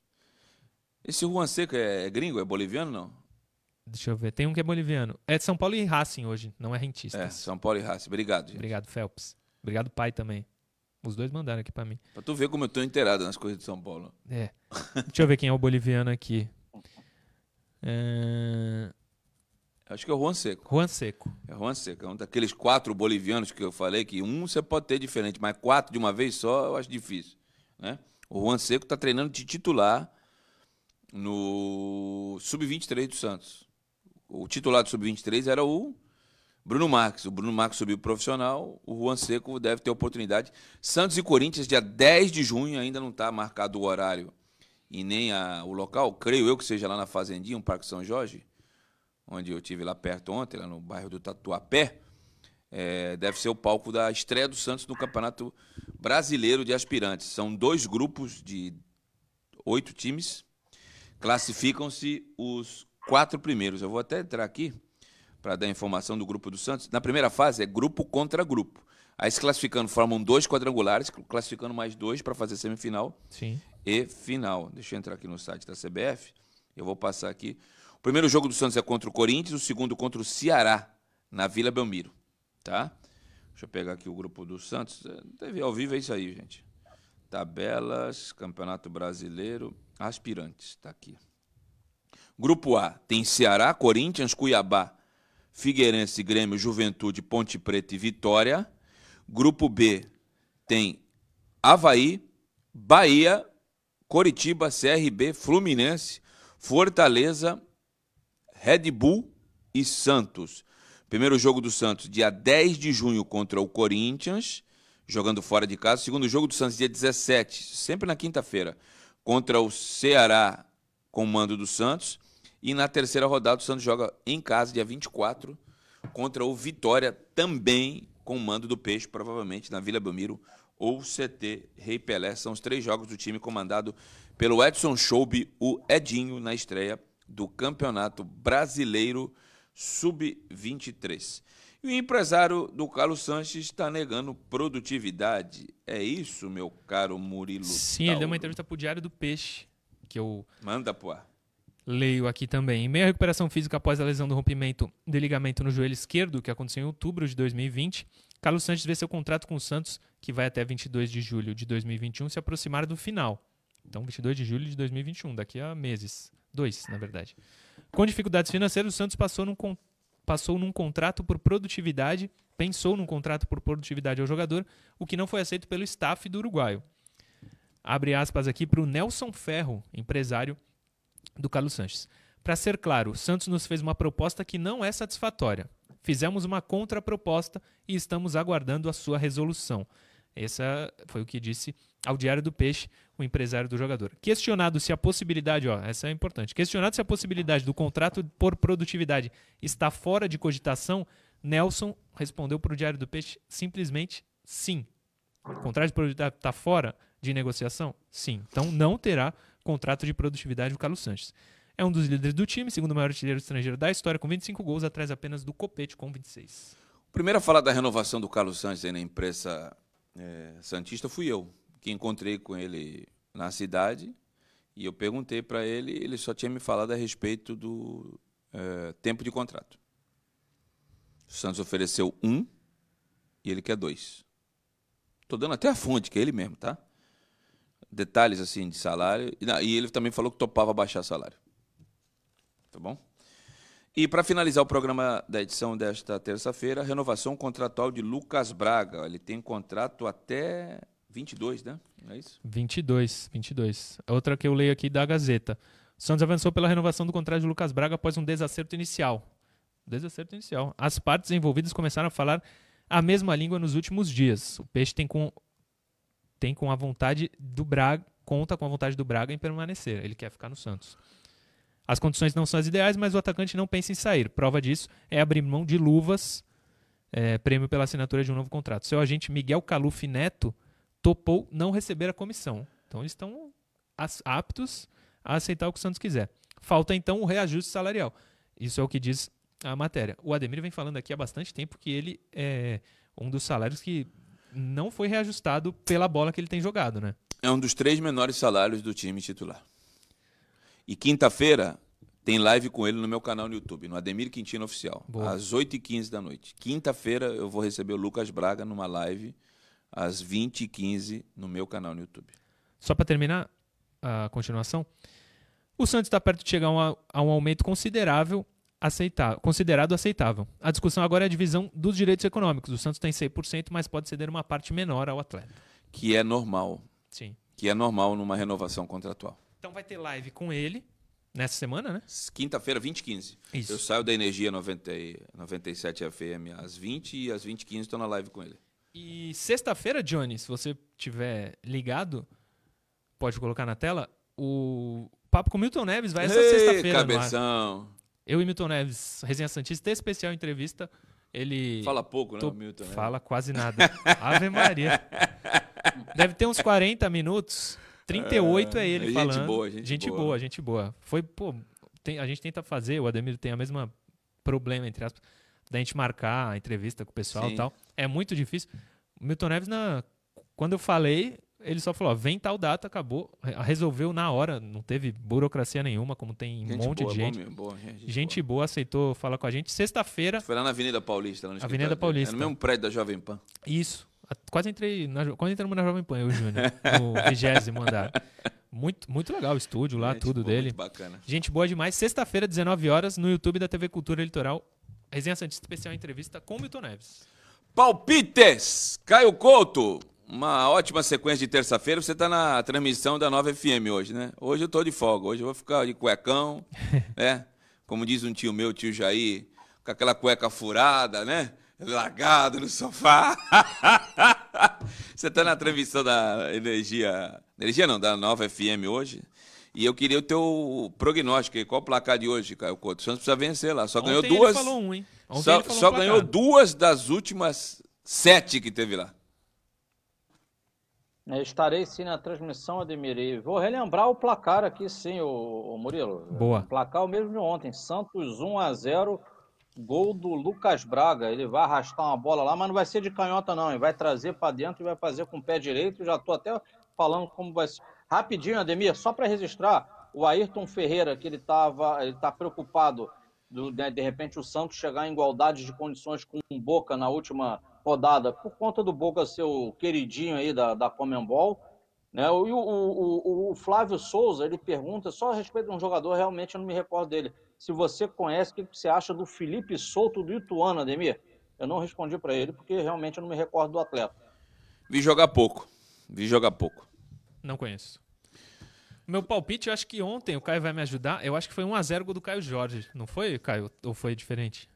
Esse Juan Seco é, é gringo, é boliviano não? Deixa eu ver. Tem um que é boliviano. É de São Paulo e Racing hoje, não é É, rentistas. São Paulo e Raça. Obrigado, gente. Obrigado, Phelps. Obrigado, pai também. Os dois mandaram aqui para mim. Pra tu ver como eu tô inteirado nas coisas de São Paulo. É. Deixa eu ver quem é o boliviano aqui. É... Acho que é o Juan Seco. Juan Seco. É Juan Seco. É um daqueles quatro bolivianos que eu falei, que um você pode ter diferente, mas quatro de uma vez só eu acho difícil. Né? O Juan Seco está treinando de titular no Sub-23 do Santos. O titular do Sub-23 era o Bruno Marques. O Bruno Marques subiu profissional, o Juan Seco deve ter oportunidade. Santos e Corinthians, dia 10 de junho, ainda não está marcado o horário e nem a- o local. Creio eu que seja lá na Fazendinha, um Parque São Jorge, onde eu tive lá perto ontem, lá no bairro do Tatuapé. É, deve ser o palco da estreia do Santos no Campeonato Brasileiro de Aspirantes. São dois grupos de oito times. Classificam-se os quatro primeiros. Eu vou até entrar aqui para dar informação do grupo do Santos. Na primeira fase é grupo contra grupo. Aí se classificando, formam dois quadrangulares, classificando mais dois para fazer semifinal Sim. e final. Deixa eu entrar aqui no site da CBF. Eu vou passar aqui. O primeiro jogo do Santos é contra o Corinthians, o segundo contra o Ceará, na Vila Belmiro. Tá? Deixa eu pegar aqui o grupo do Santos. É, TV ao vivo é isso aí, gente. Tabelas, Campeonato Brasileiro, aspirantes. Tá aqui. Grupo A tem Ceará, Corinthians, Cuiabá, Figueirense, Grêmio, Juventude, Ponte Preta e Vitória. Grupo B tem Havaí, Bahia, Coritiba, CRB, Fluminense, Fortaleza, Red Bull e Santos. Primeiro jogo do Santos, dia 10 de junho contra o Corinthians, jogando fora de casa. Segundo jogo do Santos, dia 17, sempre na quinta-feira, contra o Ceará, com mando do Santos. E na terceira rodada, o Santos joga em casa, dia 24, contra o Vitória, também com mando do Peixe, provavelmente na Vila Belmiro ou CT Rei Pelé. São os três jogos do time comandado pelo Edson Schoube, o Edinho, na estreia do Campeonato Brasileiro Sub-23. E o empresário do Carlos Sanches está negando produtividade. É isso, meu caro Murilo? Sim, ele deu Tauro? uma entrevista pro Diário do Peixe, que eu Manda ar. leio aqui também. Em meio à recuperação física após a lesão do rompimento do ligamento no joelho esquerdo, que aconteceu em outubro de 2020, Carlos Sanches vê seu contrato com o Santos, que vai até 22 de julho de 2021, se aproximar do final. Então, 22 de julho de 2021, daqui a meses. Dois, na verdade. Com dificuldades financeiras, o Santos passou num passou num contrato por produtividade, pensou num contrato por produtividade ao jogador, o que não foi aceito pelo staff do uruguaio. Abre aspas aqui para o Nelson Ferro, empresário do Carlos Sanches. Para ser claro, o Santos nos fez uma proposta que não é satisfatória. Fizemos uma contraproposta e estamos aguardando a sua resolução. Essa foi o que disse ao Diário do Peixe o empresário do jogador. Questionado se a possibilidade, ó, essa é importante. Questionado se a possibilidade do contrato por produtividade está fora de cogitação, Nelson respondeu para o Diário do Peixe simplesmente sim. O contrato de produtividade está fora de negociação? Sim. Então não terá contrato de produtividade o Carlos Sanches. É um dos líderes do time, segundo maior artilheiro estrangeiro da história, com 25 gols, atrás apenas do Copete, com 26. O primeiro a falar da renovação do Carlos Sanches aí na imprensa é, Santista fui eu, que encontrei com ele na cidade e eu perguntei para ele, ele só tinha me falado a respeito do é, tempo de contrato. O Santos ofereceu um e ele quer dois. Estou dando até a fonte, que é ele mesmo, tá? Detalhes assim de salário. E ele também falou que topava baixar salário. Tá bom? E para finalizar o programa da edição desta terça-feira, renovação contratual de Lucas Braga. Ele tem contrato até 22, né? Não é isso? 22, 22. Outra que eu leio aqui da Gazeta. O Santos avançou pela renovação do contrato de Lucas Braga após um desacerto inicial. Desacerto inicial. As partes envolvidas começaram a falar a mesma língua nos últimos dias. O Peixe tem com tem com a vontade do Braga, conta com a vontade do Braga em permanecer. Ele quer ficar no Santos. As condições não são as ideais, mas o atacante não pensa em sair. Prova disso é abrir mão de luvas, é, prêmio pela assinatura de um novo contrato. Seu agente Miguel Caluf Neto topou não receber a comissão. Então eles estão aptos a aceitar o que o Santos quiser. Falta então o reajuste salarial. Isso é o que diz a matéria. O Ademir vem falando aqui há bastante tempo que ele é um dos salários que não foi reajustado pela bola que ele tem jogado, né? É um dos três menores salários do time titular. E quinta-feira tem live com ele no meu canal no YouTube, no Ademir Quintino Oficial, Boa. às 8h15 da noite. Quinta-feira eu vou receber o Lucas Braga numa live às 20h15 no meu canal no YouTube. Só para terminar a continuação, o Santos está perto de chegar a um, um aumento considerável aceitável, considerado aceitável. A discussão agora é a divisão dos direitos econômicos. O Santos tem 100%, mas pode ceder uma parte menor ao atleta. Que é normal. Sim. Que é normal numa renovação contratual. Então vai ter live com ele nessa semana, né? Quinta-feira, 20 15. Isso. Eu saio da Energia 90, 97 FM às 20 e às 20 h 15 estou na live com ele. E sexta-feira, Johnny, se você tiver ligado, pode colocar na tela, o Papo com Milton Neves vai essa sexta-feira. Cabeção. Eu e Milton Neves, Resenha Santista, especial entrevista. Ele. Fala pouco, né, Tô... Milton? Neves? Fala quase nada. Ave Maria. Deve ter uns 40 minutos. 38 é, é ele gente falando. Gente boa, gente, gente boa. boa. Gente boa, Foi, pô, tem, a gente tenta fazer, o Ademir tem a mesma problema, entre aspas, da gente marcar a entrevista com o pessoal Sim. e tal. É muito difícil. O Milton Neves, na, quando eu falei, ele só falou, ó, vem tal data, acabou. Resolveu na hora, não teve burocracia nenhuma, como tem um monte boa, de gente. Boa, boa, gente, gente boa. aceitou falar com a gente. Sexta-feira. Foi lá na Avenida Paulista. Lá no Avenida Paulista. É no mesmo prédio da Jovem Pan. Isso. Quase entrei, na, quase entramos na Jovem Pan, eu e o Júnior, no vigésimo andar. Muito, muito legal o estúdio lá, tudo boa, dele. bacana. Gente boa demais. Sexta-feira, 19 horas, no YouTube da TV Cultura Litoral. Resenha Santista Especial Entrevista com Milton Neves. Palpites! Caio Couto, uma ótima sequência de terça-feira. Você está na transmissão da Nova FM hoje, né? Hoje eu estou de folga, hoje eu vou ficar de cuecão, né? Como diz um tio meu, tio Jair, com aquela cueca furada, né? Largado no sofá. Você está na transmissão da Energia. Energia não, da Nova FM hoje. E eu queria o teu prognóstico aí. Qual o placar de hoje, Caio Couto? O Santos precisa vencer lá. Só Ontem ganhou duas. Ele falou um, hein? Ontem só só um ganhou duas das últimas sete que teve lá. Eu estarei sim na transmissão, Ademir. E vou relembrar o placar aqui, sim, o, o Murilo. Boa. O placar o mesmo de ontem. Santos 1 a 0 Gol do Lucas Braga. Ele vai arrastar uma bola lá, mas não vai ser de canhota, não. Ele vai trazer para dentro e vai fazer com o pé direito. Já estou até falando como vai ser. Rapidinho, Ademir, só para registrar, o Ayrton Ferreira, que ele estava, ele está preocupado do, né, de repente o Santos chegar em igualdade de condições com o Boca na última rodada, por conta do Boca ser o queridinho aí da, da Comembol. Né? O, o, o, o Flávio Souza, ele pergunta só a respeito de um jogador, realmente eu não me recordo dele se você conhece, o que você acha do Felipe Souto do Ituano, Ademir? Eu não respondi para ele porque realmente eu não me recordo do atleta. Vi jogar pouco. Vi jogar pouco. Não conheço. Meu palpite, eu acho que ontem o Caio vai me ajudar. Eu acho que foi 1x0 gol do Caio Jorge. Não foi, Caio? Ou foi diferente?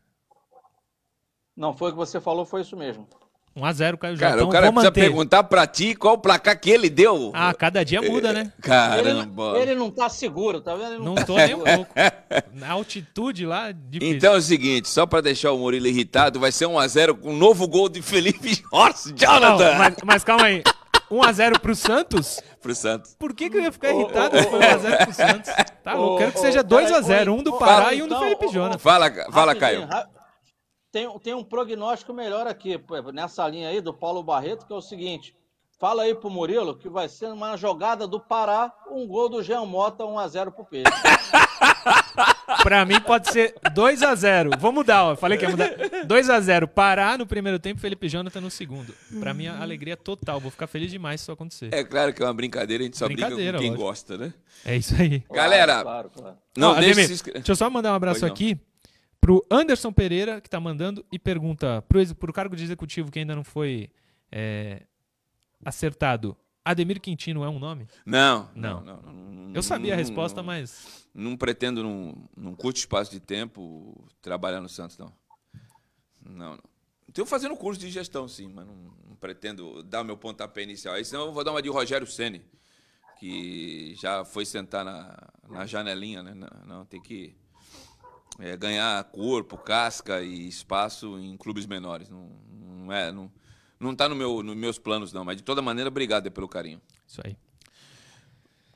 Não, foi o que você falou, foi isso mesmo. 1x0 Caio. Cara, então, o cara vou precisa manter. perguntar pra ti qual o placar que ele deu. Ah, cada dia muda, né? Caramba. Ele, ele não tá seguro, tá vendo? Ele Não tá tô nem um seguro. pouco. Na altitude lá, difícil. Então é o seguinte, só pra deixar o Murilo irritado, vai ser 1x0 com um novo gol de Felipe Jorge, Não, Jonathan, mas, mas calma aí. 1x0 pro Santos? pro Santos. Por que, que eu ia ficar irritado se foi 1x0 pro Santos? Tá louco. Quero que seja Ô, peraí, 2x0. ô, Um do Pará fala e um do então, Felipe Jonas. Fala, fala Caio. ra- Tem, tem um prognóstico melhor aqui, nessa linha aí do Paulo Barreto, que é o seguinte. Fala aí pro Murilo que vai ser uma jogada do Pará, um gol do Jean Mota, 1x0 pro Peixe. Pra mim pode ser 2x0. Vou mudar, ó. Falei que ia mudar. 2x0. Pará no primeiro tempo, Felipe Jonathan no segundo. Pra mim, a alegria é total. Vou ficar feliz demais se isso acontecer. É claro que é uma brincadeira, a gente só brinca com Brincadeira, quem lógico. gosta, né? É isso aí. Galera, Claro, claro. não deixe Ademir, se inscrever. Deixa eu só mandar um abraço não. aqui pro Anderson Pereira, que tá mandando, e pergunta pro, pro cargo de executivo que ainda não foi é, acertado. Ademir Quintino é um nome? Não, Não. não, não, não, Eu sabia a resposta, mas. Não pretendo, num, num curto espaço de tempo, trabalhar no Santos, não. Não, não. Estou fazendo curso de gestão, sim, mas não, não pretendo dar o meu pontapé inicial. Aí senão eu vou dar uma de Rogério Ceni, que já foi sentar na, na janelinha, né? Não, não, tem que é, ganhar corpo, casca e espaço em clubes menores. Não, não é, não, não tá no meu, nos meus planos, não. Mas de toda maneira, obrigado pelo carinho. Isso aí.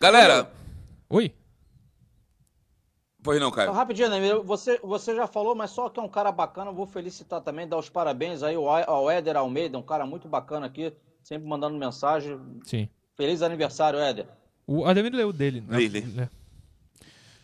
Galera, Oi? pois não, Então, Caio. rapidinho, Ademir, você, você já falou, mas só que é um cara bacana, eu vou felicitar também, dar os parabéns aí ao Éder Almeida, um cara muito bacana aqui, sempre mandando mensagem. Sim. Feliz aniversário, Éder. O Ademir leu o dele. né? É.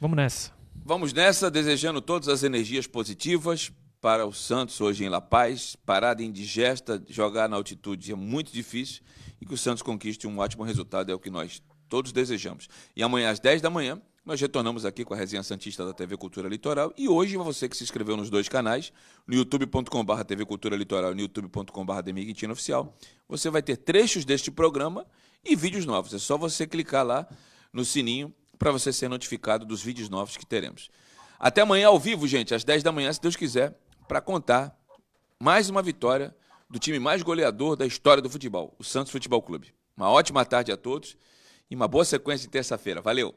Vamos nessa. Vamos nessa, desejando todas as energias positivas para o Santos hoje em La Paz. Parada indigesta, jogar na altitude é muito difícil e que o Santos conquiste um ótimo resultado, é o que nós todos desejamos. E amanhã às 10 da manhã, nós retornamos aqui com a resenha Santista da TV Cultura Litoral. E hoje, você que se inscreveu nos dois canais, no youtube.com.br TV Cultura Litoral e no youtube.com.br Demiguitino Oficial, você vai ter trechos deste programa e vídeos novos. É só você clicar lá no sininho para você ser notificado dos vídeos novos que teremos. Até amanhã ao vivo, gente, às 10 da manhã, se Deus quiser, para contar mais uma vitória do time mais goleador da história do futebol, o Santos Futebol Clube. Uma ótima tarde a todos e uma boa sequência de terça-feira. Valeu!